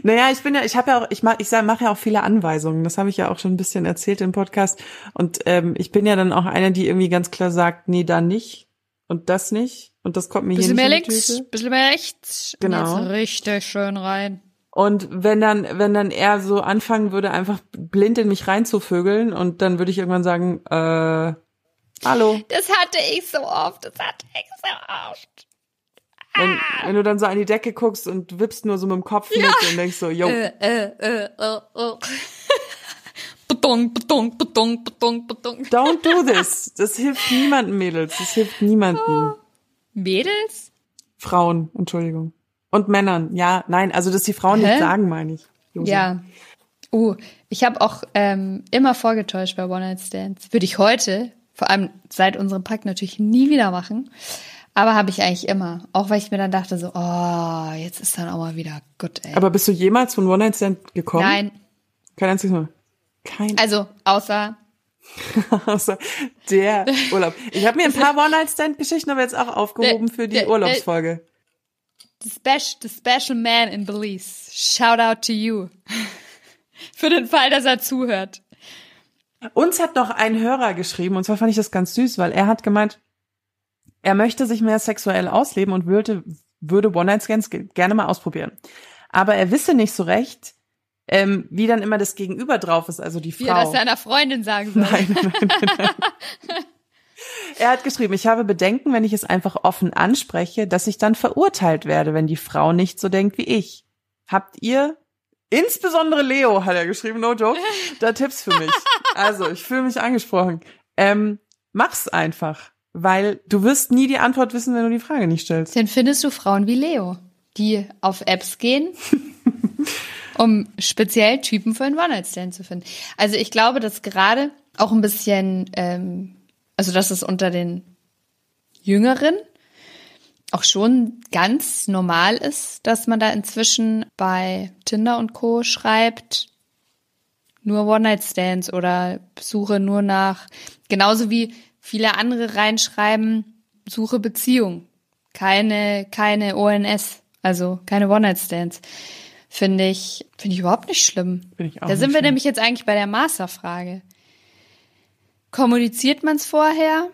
Naja, ich bin ja, ich habe ja auch, ich mache ich sag, mache ja auch viele Anweisungen. Das habe ich ja auch schon ein bisschen erzählt im Podcast. Und ähm, ich bin ja dann auch eine, die irgendwie ganz klar sagt, nee, da nicht und das nicht. Und das kommt mir Bisschen hier mehr nicht in die links, bisschen mehr rechts. Und Genau. Jetzt richtig schön rein. Und wenn dann, wenn dann er so anfangen würde, einfach blind in mich reinzuvögeln und dann würde ich irgendwann sagen, äh, hallo. Das hatte ich so oft, das hatte ich so oft. Wenn, wenn du dann so an die Decke guckst und wippst nur so mit dem Kopf mit und denkst so, yo, Äh, äh, äh, äh, äh. Beton, Beton, Beton, Beton, Beton. don't do this. Das hilft niemandem, Mädels. Das hilft niemandem. Mädels? Frauen, Entschuldigung. Und Männern. Ja, nein, also dass die Frauen Hä? nicht sagen, meine ich. Josi. Ja. Uh, ich habe auch ähm, immer vorgetäuscht bei One-Night-Stands. Würde ich heute, vor allem seit unserem Pakt, natürlich nie wieder machen. Aber habe ich eigentlich immer. Auch weil ich mir dann dachte so, oh, jetzt ist dann auch mal wieder gut, ey. Aber bist du jemals von One-Night-Stand gekommen? Nein, Kein einziges Mal. Kein also außer außer der Urlaub. Ich habe mir ein paar One-Night-Stand-Geschichten aber jetzt auch aufgehoben Der- für die der- Urlaubsfolge. The special, the special man in Belize. Shout out to you. Für den Fall, dass er zuhört. Uns hat noch ein Hörer geschrieben, und zwar fand ich das ganz süß, weil er hat gemeint, er möchte sich mehr sexuell ausleben und würde, würde One-Night-Stands ge- gerne mal ausprobieren. Aber er wisse nicht so recht, ähm, wie dann immer das Gegenüber drauf ist, also die Wie er das Frau. seiner Freundin sagen soll. Nein, nein, nein, nein. Er hat geschrieben, ich habe Bedenken, wenn ich es einfach offen anspreche, dass ich dann verurteilt werde, wenn die Frau nicht so denkt wie ich. Habt ihr, insbesondere Leo, hat er geschrieben, no joke, da Tipps für mich. Also, ich fühle mich angesprochen. Ähm, mach's einfach, weil du wirst nie die Antwort wissen, wenn du die Frage nicht stellst. Dann findest du Frauen wie Leo, die auf Apps gehen, um speziell Typen für einen One-Night-Stand zu finden. Also ich glaube, dass gerade auch ein bisschen, ähm, also dass es unter den Jüngeren auch schon ganz normal ist, dass man da inzwischen bei Tinder und Co. schreibt, nur One-Night-Stands oder suche nur nach, genauso wie viele andere reinschreiben, suche Beziehung. Keine, keine ONS, also keine One-Night-Stands. Finde ich, finde ich überhaupt nicht schlimm. Ich auch da sind wir schlimm. nämlich jetzt eigentlich bei der Masterfrage. Kommuniziert man es vorher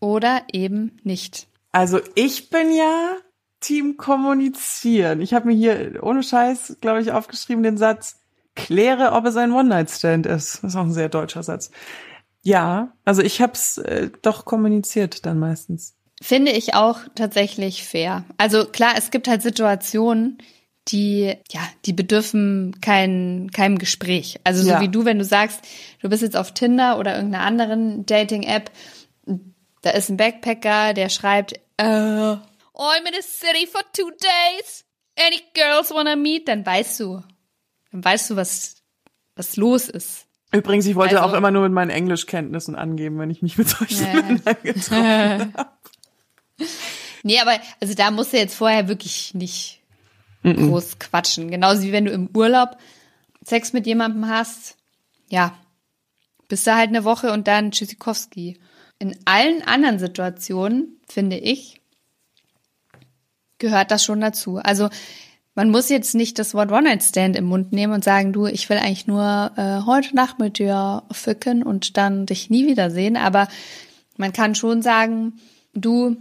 oder eben nicht? Also ich bin ja Team kommunizieren. Ich habe mir hier ohne Scheiß, glaube ich, aufgeschrieben den Satz, kläre, ob es ein One-Night-Stand ist. Das ist auch ein sehr deutscher Satz. Ja, also ich habe es äh, doch kommuniziert dann meistens. Finde ich auch tatsächlich fair. Also klar, es gibt halt Situationen, die, ja, die bedürfen kein, keinem Gespräch. Also so Ja. wie du, wenn du sagst, du bist jetzt auf Tinder oder irgendeiner anderen Dating-App, da ist ein Backpacker, der schreibt, äh, I'm in a city for two days. Any girls wanna meet? Dann weißt du, dann weißt du, was, was los ist. Übrigens, ich wollte Also- auch immer nur mit meinen Englischkenntnissen angeben, wenn ich mich mit solchen Ja. Männern getroffen habe. Nee, aber also da musst du jetzt vorher wirklich nicht groß quatschen. Genauso wie wenn du im Urlaub Sex mit jemandem hast. Ja, bist du halt eine Woche und dann Tschüssikowski. In allen anderen Situationen, finde ich, gehört das schon dazu. Also man muss jetzt nicht das Wort One-Night-Stand im Mund nehmen und sagen, du, ich will eigentlich nur äh, heute Nacht mit dir ficken und dann dich nie wiedersehen. Aber man kann schon sagen, du,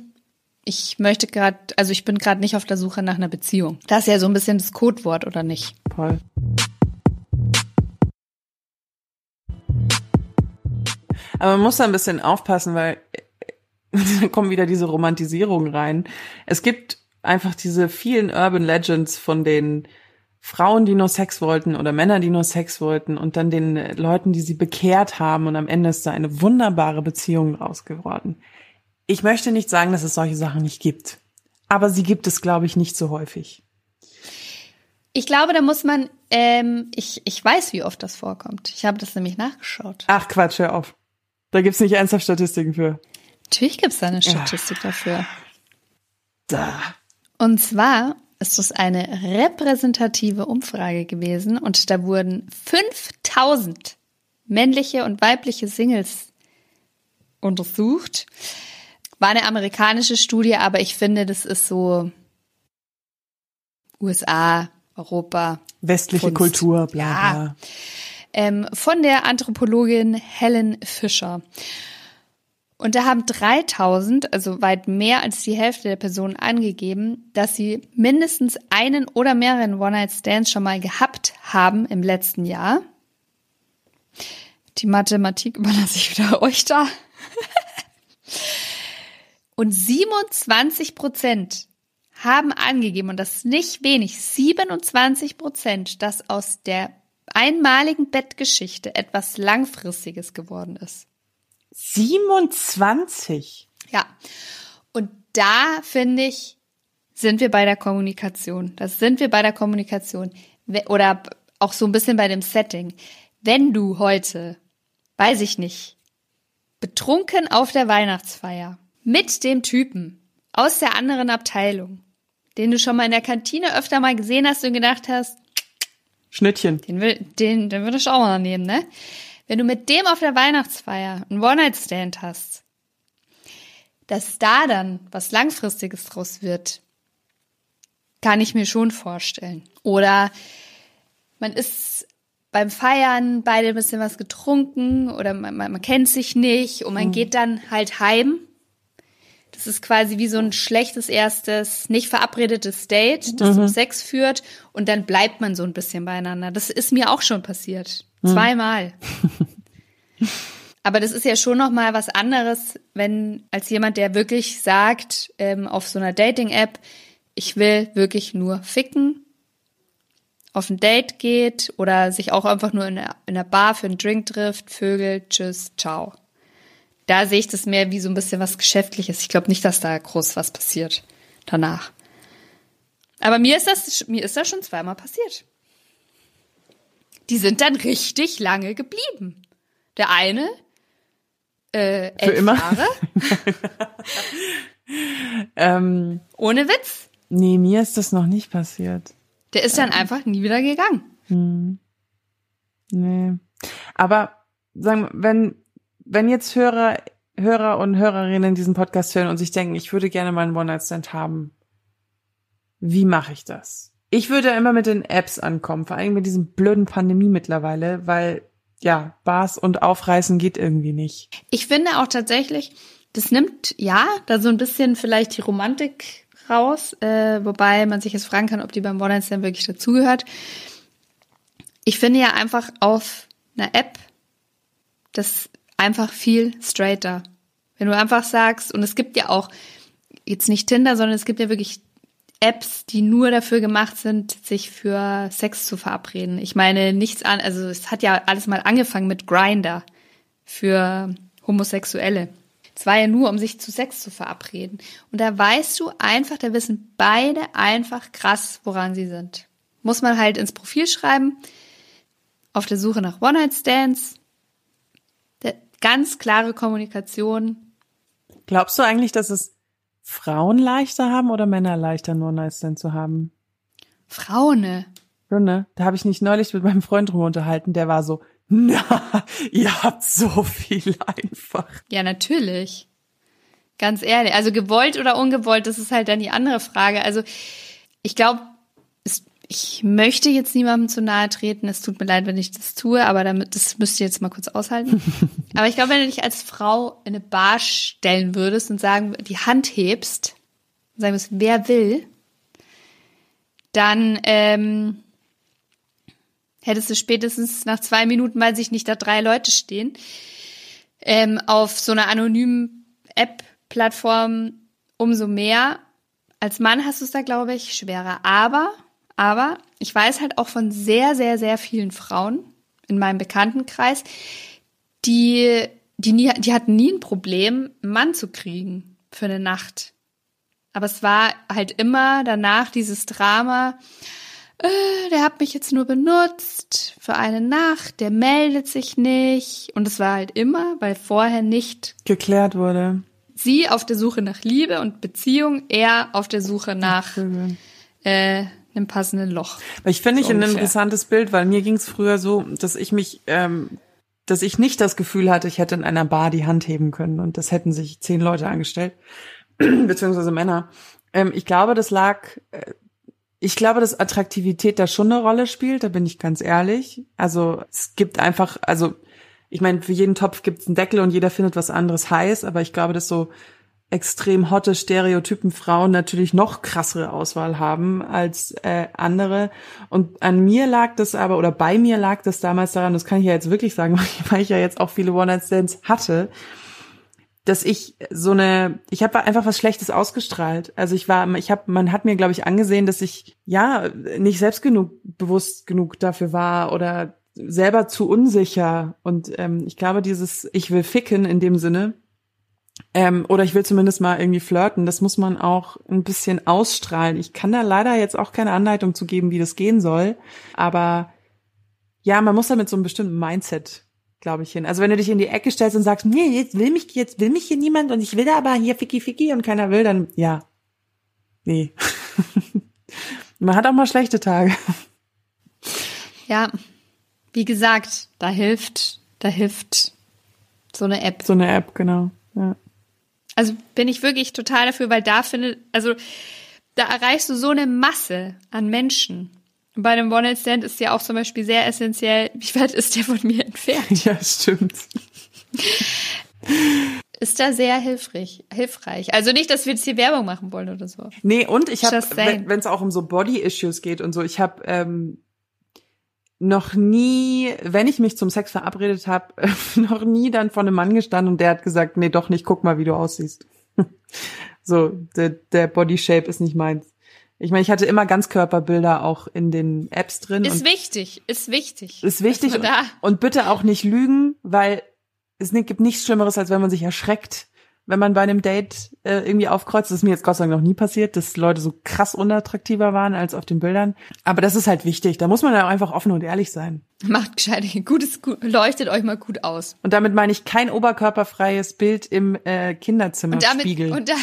ich möchte gerade, also ich bin gerade nicht auf der Suche nach einer Beziehung. Das ist ja so ein bisschen das Codewort, oder nicht? Voll. Aber man muss da ein bisschen aufpassen, weil da kommen wieder diese Romantisierung rein. Es gibt einfach diese vielen Urban Legends von den Frauen, die nur Sex wollten oder Männer, die nur Sex wollten und dann den Leuten, die sie bekehrt haben und am Ende ist da eine wunderbare Beziehung raus geworden. Ich möchte nicht sagen, dass es solche Sachen nicht gibt, aber sie gibt es, glaube ich, nicht so häufig. Ich glaube, da muss man, ähm, ich, ich weiß, wie oft das vorkommt. Ich habe das nämlich nachgeschaut. Ach Quatsch, hör auf. Da gibt's nicht ernsthaft Statistiken für. Natürlich gibt's da eine Statistik ja. dafür. Da. Und zwar ist es eine repräsentative Umfrage gewesen und da wurden 5000 männliche und weibliche Singles untersucht. War eine amerikanische Studie, aber ich finde, das ist so USA, Europa. Westliche Kunst. Kultur, bla bla. Ja. Ähm, von der Anthropologin Helen Fischer. Und da haben 3000, also weit mehr als die Hälfte der Personen angegeben, dass sie mindestens einen oder mehreren One-Night-Stands schon mal gehabt haben im letzten Jahr. Die Mathematik überlasse ich wieder euch da. Und 27 Prozent haben angegeben, und das ist nicht wenig, 27 Prozent, dass aus der einmaligen Bettgeschichte etwas Langfristiges geworden ist. 27? Ja. Und da finde ich, sind wir bei der Kommunikation. Das sind wir bei der Kommunikation. Oder auch so ein bisschen bei dem Setting. Wenn du heute, weiß ich nicht, betrunken auf der Weihnachtsfeier mit dem Typen aus der anderen Abteilung, den du schon mal in der Kantine öfter mal gesehen hast und gedacht hast, Schnittchen. Den, will, den, den würde ich auch mal nehmen, ne? Wenn du mit dem auf der Weihnachtsfeier einen One-Night-Stand hast, dass da dann was Langfristiges draus wird, kann ich mir schon vorstellen. Oder man ist beim Feiern beide ein bisschen was getrunken oder man, man, man kennt sich nicht und man mhm. geht dann halt heim. Das ist quasi wie so ein schlechtes erstes, nicht verabredetes Date, das mhm. zum Sex führt und dann bleibt man so ein bisschen beieinander. Das ist mir auch schon passiert. Hm. Zweimal. Aber das ist ja schon noch mal was anderes, wenn als jemand, der wirklich sagt ähm, auf so einer Dating-App, ich will wirklich nur ficken, auf ein Date geht oder sich auch einfach nur in in der Bar für einen Drink trifft, Vögel, tschüss, ciao. Da sehe ich das mehr wie so ein bisschen was Geschäftliches. Ich glaube nicht, dass da groß was passiert danach. Aber mir ist das, mir ist das schon zweimal passiert die sind dann richtig lange geblieben. Der eine äh, elf Für immer? Jahre. ähm, Ohne Witz. Nee, mir ist das noch nicht passiert. Der ist dann ähm. einfach nie wieder gegangen. Hm. Nee. Aber sagen wir, wenn, wenn jetzt Hörer, Hörer und Hörerinnen diesen Podcast hören und sich denken, ich würde gerne mal einen One-Night-Stand haben, wie mache ich das? Ich würde immer mit den Apps ankommen, vor allem mit diesem blöden Pandemie mittlerweile, weil ja, Bars und Aufreißen geht irgendwie nicht. Ich finde auch tatsächlich, das nimmt ja da so ein bisschen vielleicht die Romantik raus, äh, wobei man sich jetzt fragen kann, ob die beim One Night Stand wirklich dazugehört. Ich finde ja einfach auf einer App das einfach viel straighter. Wenn du einfach sagst, und es gibt ja auch jetzt nicht Tinder, sondern es gibt ja wirklich Apps, die nur dafür gemacht sind, sich für Sex zu verabreden. Ich meine nichts an, also es hat ja alles mal angefangen mit Grinder für Homosexuelle. Es war ja nur, um sich zu Sex zu verabreden. Und da weißt du einfach, da wissen beide einfach krass, woran sie sind. Muss man halt ins Profil schreiben, auf der Suche nach One-Night-Stands, ganz klare Kommunikation. Glaubst du eigentlich, dass es Frauen leichter haben oder Männer leichter, nur Nice zu haben? Frauen, ne? Ja, ne? Da habe ich nicht neulich mit meinem Freund drüber unterhalten, der war so, na, ihr habt so viel einfach. Ja, natürlich. Ganz ehrlich. Also gewollt oder ungewollt, das ist halt dann die andere Frage. Also ich glaube, ich möchte jetzt niemandem zu nahe treten. Es tut mir leid, wenn ich das tue, aber damit, das müsst ihr jetzt mal kurz aushalten. aber ich glaube, wenn du dich als Frau in eine Bar stellen würdest und sagen, die Hand hebst, und sagen würdest, wer will, dann ähm, hättest du spätestens nach zwei Minuten, weil sich nicht da drei Leute stehen, ähm, auf so einer anonymen App-Plattform umso mehr. Als Mann hast du es da, glaube ich, schwerer. Aber, aber ich weiß halt auch von sehr, sehr, sehr vielen Frauen in meinem Bekanntenkreis, die, die, nie, die hatten nie ein Problem, einen Mann zu kriegen für eine Nacht. Aber es war halt immer danach dieses Drama, äh, der hat mich jetzt nur benutzt für eine Nacht, der meldet sich nicht. Und es war halt immer, weil vorher nicht geklärt wurde. Sie auf der Suche nach Liebe und Beziehung, er auf der Suche nach äh, einem passenden Loch. Ich finde so ich ein interessantes Bild, weil mir ging es früher so, dass ich mich, ähm, dass ich nicht das Gefühl hatte, ich hätte in einer Bar die Hand heben können und das hätten sich zehn Leute angestellt, beziehungsweise Männer. Ähm, ich glaube, das lag äh, ich glaube, dass Attraktivität da schon eine Rolle spielt, da bin ich ganz ehrlich. Also es gibt einfach, also ich meine, für jeden Topf gibt es einen Deckel und jeder findet was anderes heiß, aber ich glaube, dass so extrem hotte Stereotypen Frauen natürlich noch krassere Auswahl haben als äh, andere. Und an mir lag das aber, oder bei mir lag das damals daran, das kann ich ja jetzt wirklich sagen, weil ich ja jetzt auch viele One-Night-Stands hatte, dass ich so eine, ich habe einfach was Schlechtes ausgestrahlt. Also ich war, ich habe, man hat mir, glaube ich, angesehen, dass ich ja nicht selbst genug bewusst genug dafür war oder selber zu unsicher. Und ähm, ich glaube, dieses Ich will ficken in dem Sinne, ähm, oder ich will zumindest mal irgendwie flirten, das muss man auch ein bisschen ausstrahlen. Ich kann da leider jetzt auch keine Anleitung zu geben, wie das gehen soll. Aber ja, man muss da mit so einem bestimmten Mindset glaube ich, hin. Also wenn du dich in die Ecke stellst und sagst, nee, jetzt will mich, jetzt will mich hier niemand und ich will aber hier Ficky Ficky und keiner will, dann ja. Nee. Man hat auch mal schlechte Tage. Ja, wie gesagt, da hilft, da hilft so eine App. So eine App, genau. Ja. Also bin ich wirklich total dafür, weil da findet, also da erreichst du so eine Masse an Menschen bei einem One-Night-Stand ist ja auch zum Beispiel sehr essentiell, wie weit ist der von mir entfernt? Ja, stimmt. ist da sehr hilfreich, hilfreich. Also nicht, dass wir jetzt hier Werbung machen wollen oder so. Nee, und ich habe, wenn es auch um so Body-Issues geht und so, ich habe ähm, noch nie, wenn ich mich zum Sex verabredet habe, noch nie dann vor einem Mann gestanden und der hat gesagt, nee, doch nicht, guck mal, wie du aussiehst. so, der, der Body Shape ist nicht meins. Ich meine, ich hatte immer Ganzkörperbilder auch in den Apps drin. Ist wichtig, ist wichtig. Ist wichtig. Und, und bitte auch nicht lügen, weil es gibt nichts Schlimmeres, als wenn man sich erschreckt, wenn man bei einem Date äh, irgendwie aufkreuzt. Das ist mir jetzt Gott sei Dank noch nie passiert, dass Leute so krass unattraktiver waren als auf den Bildern. Aber das ist halt wichtig. Da muss man ja auch einfach offen und ehrlich sein. Macht gescheit, gutes, gut, leuchtet euch mal gut aus. Und damit meine ich kein oberkörperfreies Bild im äh, Kinderzimmer. Und damit, Spiegel. Und, da,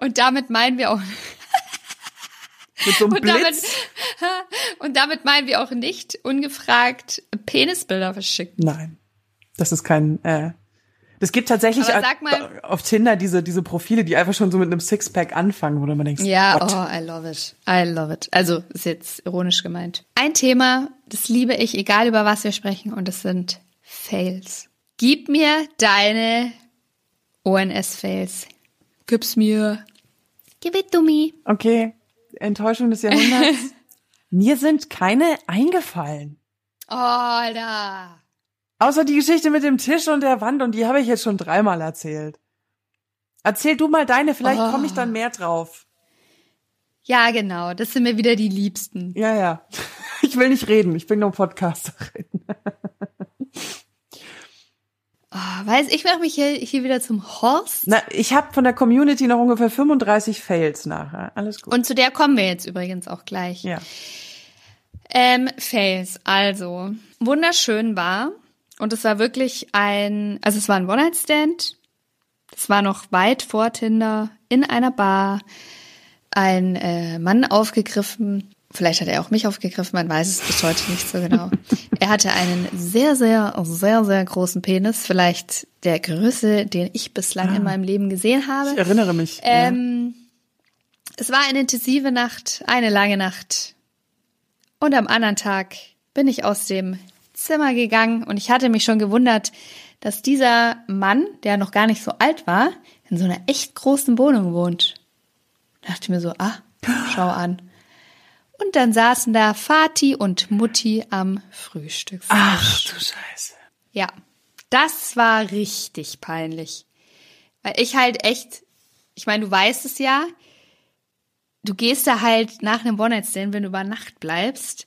und damit meinen wir auch mit so einem und Damit, und damit meinen wir auch nicht ungefragt Penisbilder verschicken. Nein, das ist kein. Äh, das gibt tatsächlich mal, auf Tinder diese diese Profile, die einfach schon so mit einem Sixpack anfangen, wo du immer denkst, ja, what? oh, I love it, I love it. Also ist jetzt ironisch gemeint. Ein Thema, das liebe ich, egal über was wir sprechen, und das sind Fails. Gib mir deine ONS-Fails. Gib's mir. Give it to me. Okay. Enttäuschung des Jahrhunderts. Mir sind keine eingefallen. Oh, Alter. Außer die Geschichte mit dem Tisch und der Wand und die habe ich jetzt schon dreimal erzählt. Erzähl du mal deine, vielleicht oh. komme ich dann mehr drauf. Ja, genau, das sind mir wieder die Liebsten. Ja, ja. Ich will nicht reden, ich bin nur Podcasterin. Oh, weiß, ich mache mich hier, hier wieder zum Horst. Na, ich habe von der Community noch ungefähr 35 Fails nachher. Alles gut. Und zu der kommen wir jetzt übrigens auch gleich. Ja. Ähm, Fails, also wunderschön war und es war wirklich ein, also es war ein One-Night-Stand. Es war noch weit vor Tinder in einer Bar. Ein äh, Mann aufgegriffen Vielleicht hat er auch mich aufgegriffen, man weiß es bis heute nicht so genau. er hatte einen sehr, sehr, sehr, sehr großen Penis, vielleicht der größte, den ich bislang ah, in meinem Leben gesehen habe. Ich erinnere mich. Ähm, ja. Es war eine intensive Nacht, eine lange Nacht. Und am anderen Tag bin ich aus dem Zimmer gegangen und ich hatte mich schon gewundert, dass dieser Mann, der noch gar nicht so alt war, in so einer echt großen Wohnung wohnt. Da dachte ich mir so, ah, schau an. Und dann saßen da Vati und Mutti am Frühstück. Ach du Scheiße. Ja. Das war richtig peinlich. Weil ich halt echt, ich meine, du weißt es ja, du gehst da halt nach einem One-Night-Stand, wenn du über Nacht bleibst,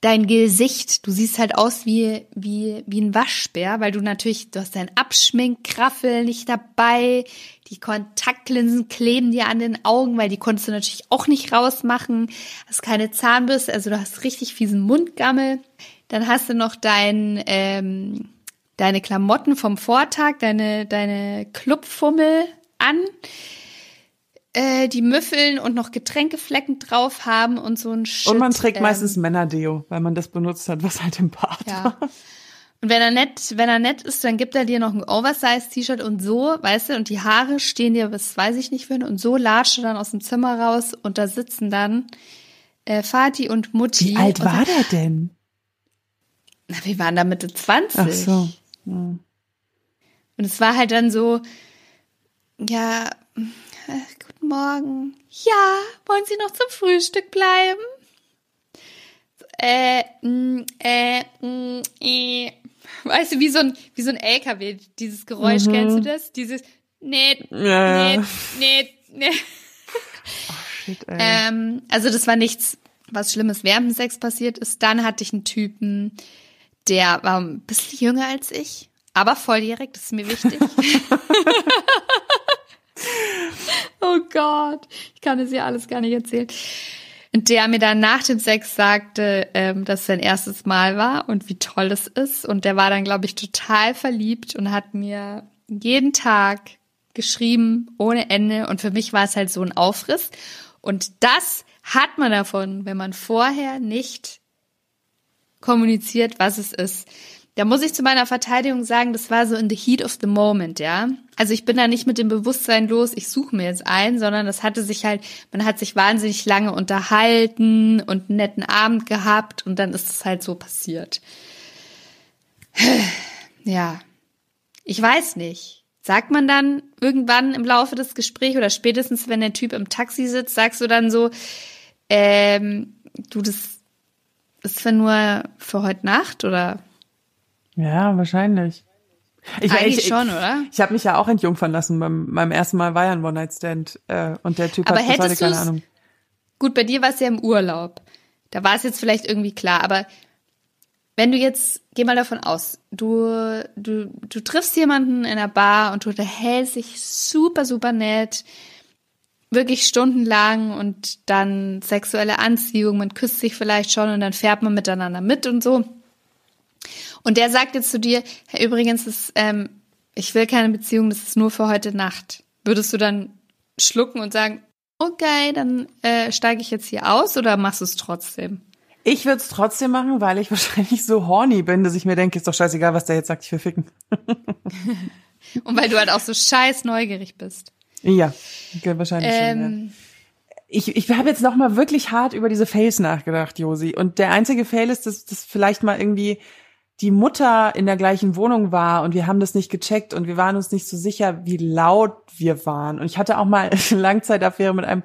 dein Gesicht, du siehst halt aus wie, wie, wie ein Waschbär, weil du natürlich, du hast dein Abschminkkraffel nicht dabei, die Kontaktlinsen kleben dir an den Augen, weil die konntest du natürlich auch nicht rausmachen, hast keine Zahnbürste, also du hast richtig fiesen Mundgammel. Dann hast du noch dein, ähm, deine Klamotten vom Vortag, deine, deine Clubfummel an äh, die Müffeln und noch Getränkeflecken drauf haben und so ein Shit. Und man trägt ähm, meistens Männerdeo, weil man das benutzt hat, was halt im Bad Ja. war. Und wenn er nett, wenn er nett ist, dann gibt er dir noch ein Oversize-T-Shirt und so, weißt du, und die Haare stehen dir, was weiß ich nicht für, und so latscht er dann aus dem Zimmer raus und da sitzen dann äh, Vati und Mutti. Wie alt war der denn? Na, wir waren da Mitte 20. Ach so. Und es war halt dann so, ja, Morgen. Ja, wollen Sie noch zum Frühstück bleiben? Äh, mm, äh, mm, äh. Weißt du, wie so ein, wie so ein LKW, dieses Geräusch, kennst du das? Dieses, nee, Ja, nee, nee, nee. Shit, ey. Ähm, also das war nichts, was Schlimmes während dem Sex passiert ist. Dann hatte ich einen Typen, der war ein bisschen jünger als ich, aber volljährig, das ist mir wichtig. oh Gott, ich kann es ja alles gar nicht erzählen. Und der mir dann nach dem Sex sagte, ähm, dass es sein erstes Mal war und wie toll es ist. Und der war dann, glaube ich, total verliebt und hat mir jeden Tag geschrieben ohne Ende. Und für mich war es halt so ein Aufriss. Und das hat man davon, wenn man vorher nicht kommuniziert, was es ist. Da muss ich zu meiner Verteidigung sagen, das war so in the heat of the moment, ja. Also ich bin da nicht mit dem Bewusstsein los, ich suche mir jetzt ein, sondern das hatte sich halt, man hat sich wahnsinnig lange unterhalten und einen netten Abend gehabt und dann ist es halt so passiert. Ja, ich weiß nicht. Sagt man dann irgendwann im Laufe des Gesprächs oder spätestens, wenn der Typ im Taxi sitzt, sagst du dann so, ähm, du, das ist für nur für heute Nacht oder? Ja, wahrscheinlich. Ich, Eigentlich ich, schon, oder? Ich habe mich ja auch entjungfern lassen. Beim, meinem ersten Mal war ja ein One-Night-Stand äh, und der Typ Aber hat hättest keine Ahnung. Gut, bei dir war es ja im Urlaub. Da war es jetzt vielleicht irgendwie klar, aber wenn du jetzt, geh mal davon aus, du, du, du triffst jemanden in einer Bar und du unterhältst dich super, super nett, wirklich stundenlang und dann sexuelle Anziehung, man küsst sich vielleicht schon und dann fährt man miteinander mit und so. Und der sagt jetzt zu dir, hey, übrigens, das, ähm, ich will keine Beziehung, das ist nur für heute Nacht. Würdest du dann schlucken und sagen, okay, dann äh, steige ich jetzt hier aus oder machst du es trotzdem? Ich würde es trotzdem machen, weil ich wahrscheinlich so horny bin, dass ich mir denke, ist doch scheißegal, was der jetzt sagt, ich will ficken. Und weil du halt auch so scheiß neugierig bist. Ja, okay, wahrscheinlich schon. Ja. Ähm, Ich, ich habe jetzt noch mal wirklich hart über diese Fails nachgedacht, Josi. Und der einzige Fail ist, dass das vielleicht mal irgendwie die Mutter in der gleichen Wohnung war und wir haben das nicht gecheckt und wir waren uns nicht so sicher, wie laut wir waren. Und ich hatte auch mal eine Langzeitaffäre mit einem,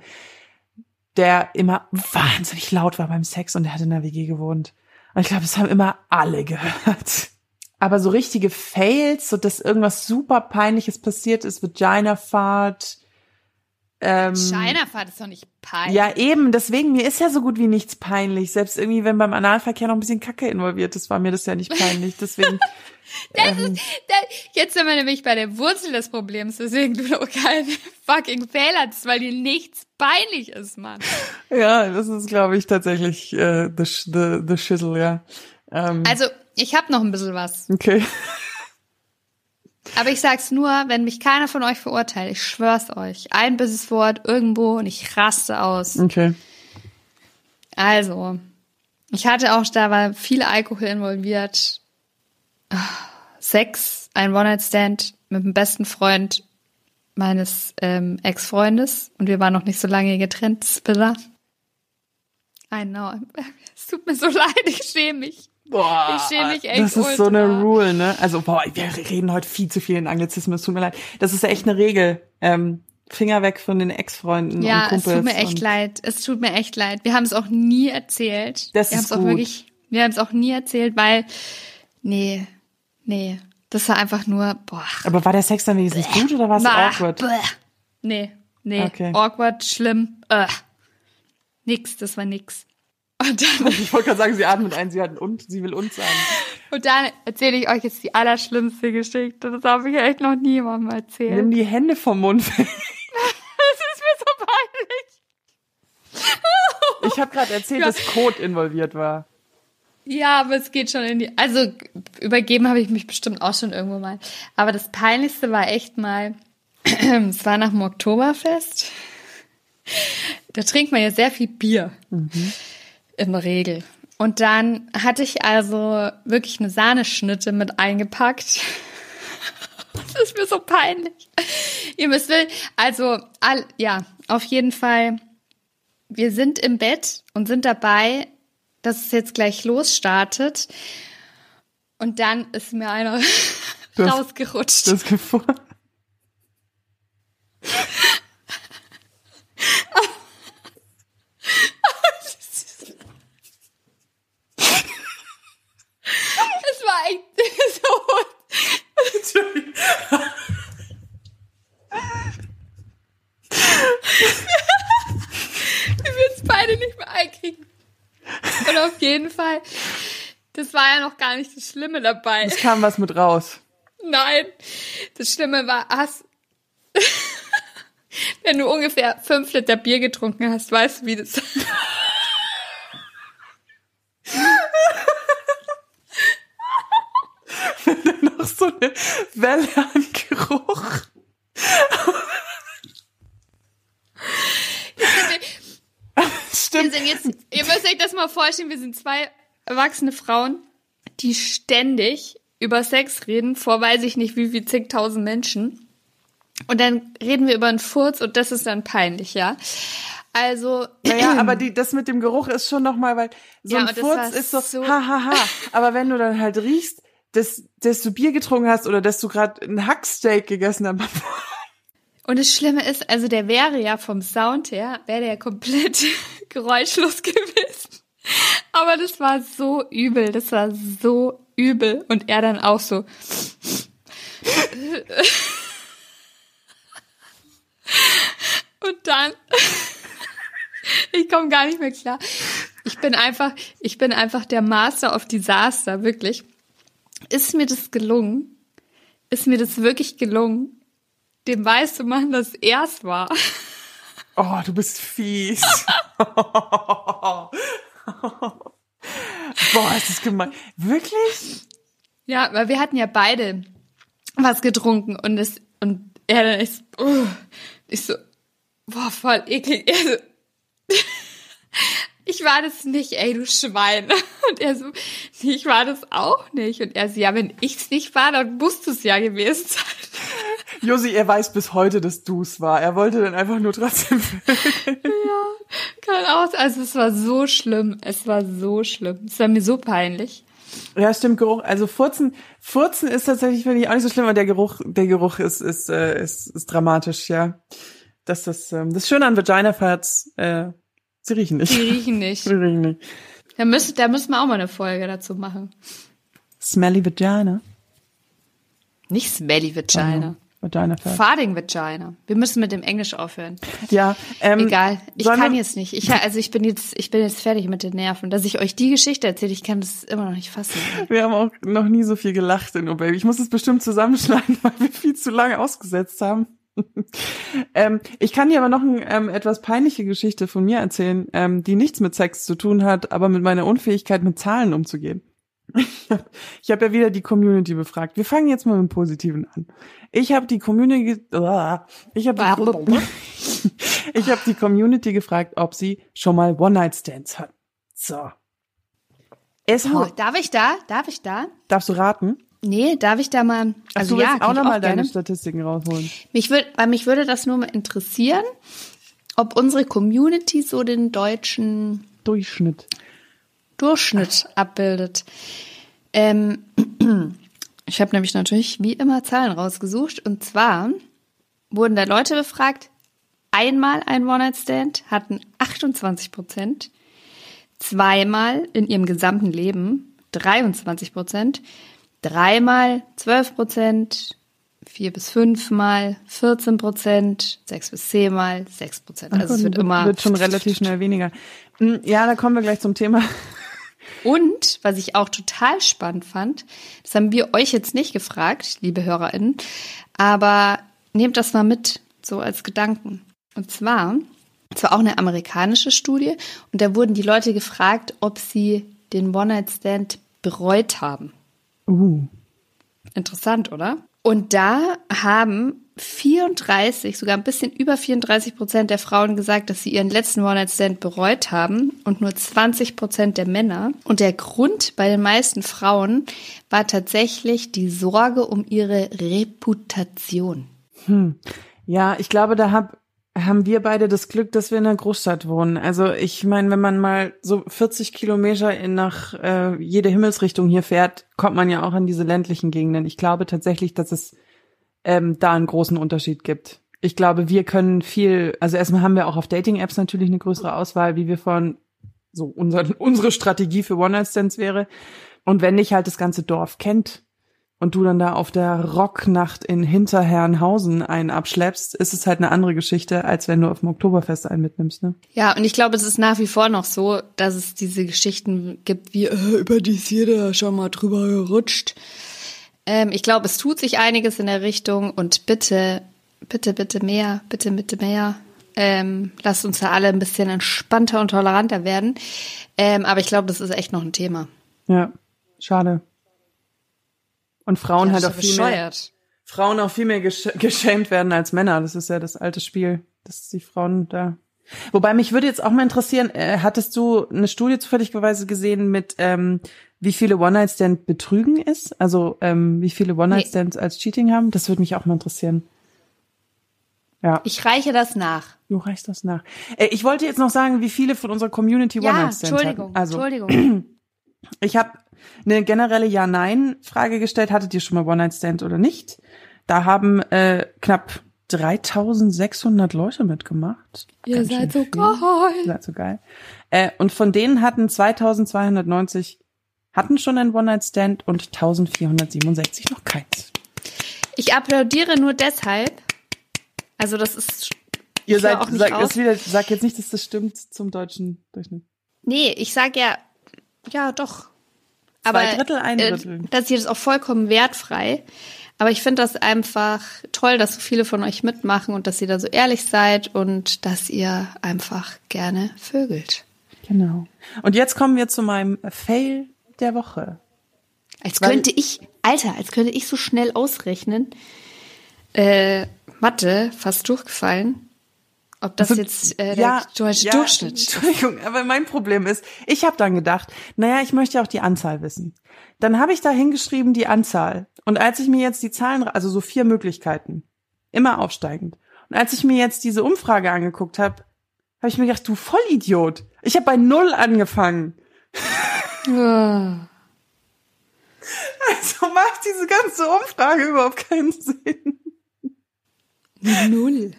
der immer wahnsinnig laut war beim Sex und der hat in der WG gewohnt. Und ich glaube, das haben immer alle gehört. Aber so richtige Fails, so dass irgendwas super peinliches passiert ist, Vagina-Fahrt, ähm, Scheinerfahrt ist doch nicht peinlich. ja, eben, deswegen, mir ist ja so gut wie nichts peinlich. Selbst irgendwie, wenn beim Analverkehr noch ein bisschen Kacke involviert ist, war mir das ja nicht peinlich. Deswegen, ähm, Da, jetzt sind wir nämlich bei der Wurzel des Problems, weswegen du noch keinen fucking Fail hattest, weil dir nichts peinlich ist, Mann. ja, das ist, glaube ich, tatsächlich äh, the, the, the shizzle, ja. Ähm, Also, ich hab noch ein bisschen was. okay. Aber ich sag's nur, wenn mich keiner von euch verurteilt, ich schwör's euch. Ein böses Wort irgendwo und ich raste aus. Okay. Also, ich hatte auch, da war viel Alkohol involviert. Sex, ein One-Night-Stand mit dem besten Freund meines ähm, Ex-Freundes und wir waren noch nicht so lange getrennt. Bitter. I know. Es tut mir so leid, ich schäme mich. Boah, Ich schäme mich echt Das ist so eine ultra. Rule, ne? Also, boah, wir reden heute viel zu viel in Anglizismen, es tut mir leid. Das ist ja echt eine Regel. Ähm, Finger weg von den Ex-Freunden Ja, und es Kumpels. tut mir echt leid. Es tut mir echt leid. Wir haben es auch nie erzählt. Das wir ist haben es auch gut. wirklich, wir haben es auch nie erzählt, weil, nee, Nee, das war einfach nur, boah. Aber war der Sex dann wenigstens gut oder war es awkward? bäh. Nee, nee. Okay. Awkward, schlimm. Äh. Nix, das war nix. Und dann, Ich wollte gerade sagen, sie atmet ein, sie hat und, sie will uns sagen. und dann erzähle ich euch jetzt die allerschlimmste Geschichte. Das habe ich echt noch niemandem erzählt. Nimm die Hände vom Mund weg. Das ist mir so peinlich. Ich habe gerade erzählt, dass Code involviert war. Ja, aber es geht schon in die. Also übergeben habe ich mich bestimmt auch schon irgendwo mal. Aber das Peinlichste war echt mal, es war nach dem Oktoberfest. Da trinkt man ja sehr viel Bier. In der Regel. Und dann hatte ich also wirklich eine Sahneschnitte mit eingepackt. Das ist mir so peinlich. Ihr müsst, will- also, all, ja, auf jeden Fall. Wir sind im Bett und sind dabei, dass es jetzt gleich losstartet. Und dann ist mir einer Das- rausgerutscht. Das Gefühl. Es war echt so. Wir würden es beide nicht mehr einkriegen. Und auf jeden Fall, das war ja noch gar nicht das Schlimme dabei. Es kam was mit raus. Nein, das Schlimme war, hast, wenn du ungefähr fünf Liter Bier getrunken hast, weißt du, wie das. Noch so eine Welle an Geruch. Wir Stimmt. jetzt, ihr müsst euch das mal vorstellen, wir sind zwei erwachsene Frauen, die ständig über Sex reden, vor weiß ich nicht wie viel zigtausend Menschen. Und dann reden wir über einen Furz und das ist dann peinlich, ja. Also, Naja, aber die, das mit dem Geruch ist schon nochmal, weil so Ja, ein Furz ist so, so- ha, ha, ha. Aber wenn du dann halt riechst, dass, dass du Bier getrunken hast oder dass du gerade ein Hacksteak gegessen hast, Und das Schlimme ist, also der wäre ja vom Sound her, wäre der komplett geräuschlos gewesen. Aber das war so übel, das war so übel. Und er dann auch so. Und dann, ich komme gar nicht mehr klar. Ich bin einfach, ich bin einfach der Master of Disaster, wirklich. Ist mir das gelungen? Ist mir das wirklich gelungen, dem weiß zu machen, dass er es war. oh, du bist fies. Boah, ist das gemein. Wirklich? Ja, weil wir hatten ja beide was getrunken und es und er dann ist uh, ich so boah voll eklig. Er so, ich war das nicht, ey du Schwein. Und er so, nee, ich war das auch nicht. Und er so, ja, wenn ich's nicht war, dann musst du es ja gewesen sein. Josi, er weiß bis heute, dass du's war. Er wollte dann einfach nur trotzdem. Kann auch, also es war so schlimm. Es war so schlimm. Es war mir so peinlich. ja, stimmt, Geruch. Also Furzen, Furzen ist tatsächlich, finde ich, auch nicht so schlimm, aber der Geruch, der Geruch ist, ist, äh, ist, ist dramatisch, ja. Das ist, ähm, das Schöne an Vagina-Farts, äh, sie riechen nicht. Die riechen nicht. Sie riechen nicht. Da müssen, da müssen wir auch mal eine Folge dazu machen. Smelly Vagina. Nicht Smelly Vagina. Vagina-Farts. Fading Vagina. Wir müssen mit dem Englisch aufhören. Ja, ähm, Egal. Ich kann jetzt nicht. Ich, also ich bin jetzt, ich bin jetzt fertig mit den Nerven. Dass ich euch die Geschichte erzähle, ich kann das immer noch nicht fassen. Wir haben auch noch nie so viel gelacht in Oh Baby. Ich muss es bestimmt zusammenschneiden, weil wir viel zu lange ausgesetzt haben. ähm, ich kann dir aber noch eine ähm, etwas peinliche Geschichte von mir erzählen, ähm, die nichts mit Sex zu tun hat, aber mit meiner Unfähigkeit, mit Zahlen umzugehen. Ich habe hab ja wieder die Community befragt. Wir fangen jetzt mal mit dem Positiven an. Ich habe die Community, ich habe die, ich habe die Community gefragt, ob sie schon mal One-Night-Stands hatten. So. Es Oh, hat, darf ich da? Darf ich da? darfst du raten? Nee, darf ich da mal? Ach, Also du willst ja, auch kann ich noch mal deine. Statistiken rausholen. Mich würde, weil mich würde das nur mal interessieren, ob unsere Community so den deutschen Durchschnitt. Durchschnitt abbildet. Ähm, ich habe nämlich natürlich wie immer Zahlen rausgesucht. Und zwar wurden da Leute befragt, einmal ein One-Night-Stand hatten 28 Prozent, zweimal in ihrem gesamten Leben 23 Prozent, dreimal 12 Prozent, vier bis fünfmal 14 Prozent, sechs bis zehnmal 6 Prozent. Also es wird immer. Wird schon relativ schnell weniger. Hm, Ja, da kommen wir gleich zum Thema. Und was ich auch total spannend fand, das haben wir euch jetzt nicht gefragt, liebe HörerInnen, aber nehmt das mal mit, so als Gedanken. Und zwar, es war auch eine amerikanische Studie und da wurden die Leute gefragt, ob sie den One-Night-Stand bereut haben. Uh. Interessant, oder? Und da haben 34, sogar ein bisschen über 34 Prozent der Frauen gesagt, dass sie ihren letzten One-Night-Stand bereut haben und nur 20 Prozent der Männer. Und der Grund bei den meisten Frauen war tatsächlich die Sorge um ihre Reputation. Ja, ich glaube, da hab, haben wir beide das Glück, dass wir in einer Großstadt wohnen. Also ich meine, wenn man mal so 40 Kilometer in nach äh, jede Himmelsrichtung hier fährt, kommt man ja auch in diese ländlichen Gegenden. Ich glaube tatsächlich, dass es ähm, da einen großen Unterschied gibt. Ich glaube, wir können viel, also erstmal haben wir auch auf Dating-Apps natürlich eine größere Auswahl, wie wir von so unser, unsere Strategie für One-Night-Stands wäre. Und wenn dich halt das ganze Dorf kennt und du dann da auf der Rocknacht in Hinterherrenhausen einen abschleppst, ist es halt eine andere Geschichte, als wenn du auf dem Oktoberfest einen mitnimmst, ne? Ja, und ich glaube, es ist nach wie vor noch so, dass es diese Geschichten gibt, wie äh, über die ist jeder schon mal drüber gerutscht. Ähm, ich glaube, es tut sich einiges in der Richtung und bitte, bitte, bitte mehr, bitte, bitte mehr. Ähm, lasst uns da alle ein bisschen entspannter und toleranter werden. Ähm, aber ich glaube, das ist echt noch ein Thema. Ja, schade. Und Frauen Ja, halt auch viel mehr. Frauen auch viel mehr gesch geschämt werden als Männer. Das ist ja das alte Spiel, dass die Frauen da. Wobei mich würde jetzt auch mal interessieren, äh, hattest du eine Studie zufälligerweise gesehen mit, ähm, wie viele One-Night-Stand Betrügen ist? Also ähm, wie viele One-Night-Stands als Cheating haben? Das würde mich auch mal interessieren. Ja, Ich reiche das nach. du reichst das nach. Äh, ich wollte jetzt noch sagen, wie viele von unserer Community Ja, One-Night-Stands Entschuldigung, hatten. Also Entschuldigung. ich habe eine generelle Ja-Nein-Frage gestellt. Hattet ihr schon mal One-Night-Stand oder nicht? Da haben äh, knapp 3600 Leute mitgemacht. Ihr Ganz seid so viel. geil. Ihr seid so geil. Äh, und von denen hatten 2290 hatten schon einen One-Night-Stand und 1467 noch keins. Ich applaudiere nur deshalb. Also das ist. Ihr seid, auch nicht sag, auf. das wieder, sag jetzt nicht, dass das stimmt zum deutschen Durchschnitt. Nee, ich sag ja, ja doch. Aber Zwei Drittel, ein äh, Drittel. das hier ist auch vollkommen wertfrei. Aber ich finde das einfach toll, dass so viele von euch mitmachen und dass ihr da so ehrlich seid und dass ihr einfach gerne vögelt. Genau. Und jetzt kommen wir zu meinem Fail der Woche. Als Weil- könnte ich, Alter, als könnte ich so schnell ausrechnen. Äh, Mathe, fast durchgefallen. Ob das jetzt äh, der deutsche Durchschnitt ist. Entschuldigung, aber mein Problem ist, ich habe dann gedacht, naja, ich möchte ja auch die Anzahl wissen. Dann habe ich da hingeschrieben die Anzahl. Und als ich mir jetzt die Zahlen, also so vier Möglichkeiten, immer aufsteigend. Und als ich mir jetzt diese Umfrage angeguckt habe, habe ich mir gedacht, du Vollidiot. Ich habe bei null angefangen. Ah. Also macht diese ganze Umfrage überhaupt keinen Sinn. Null.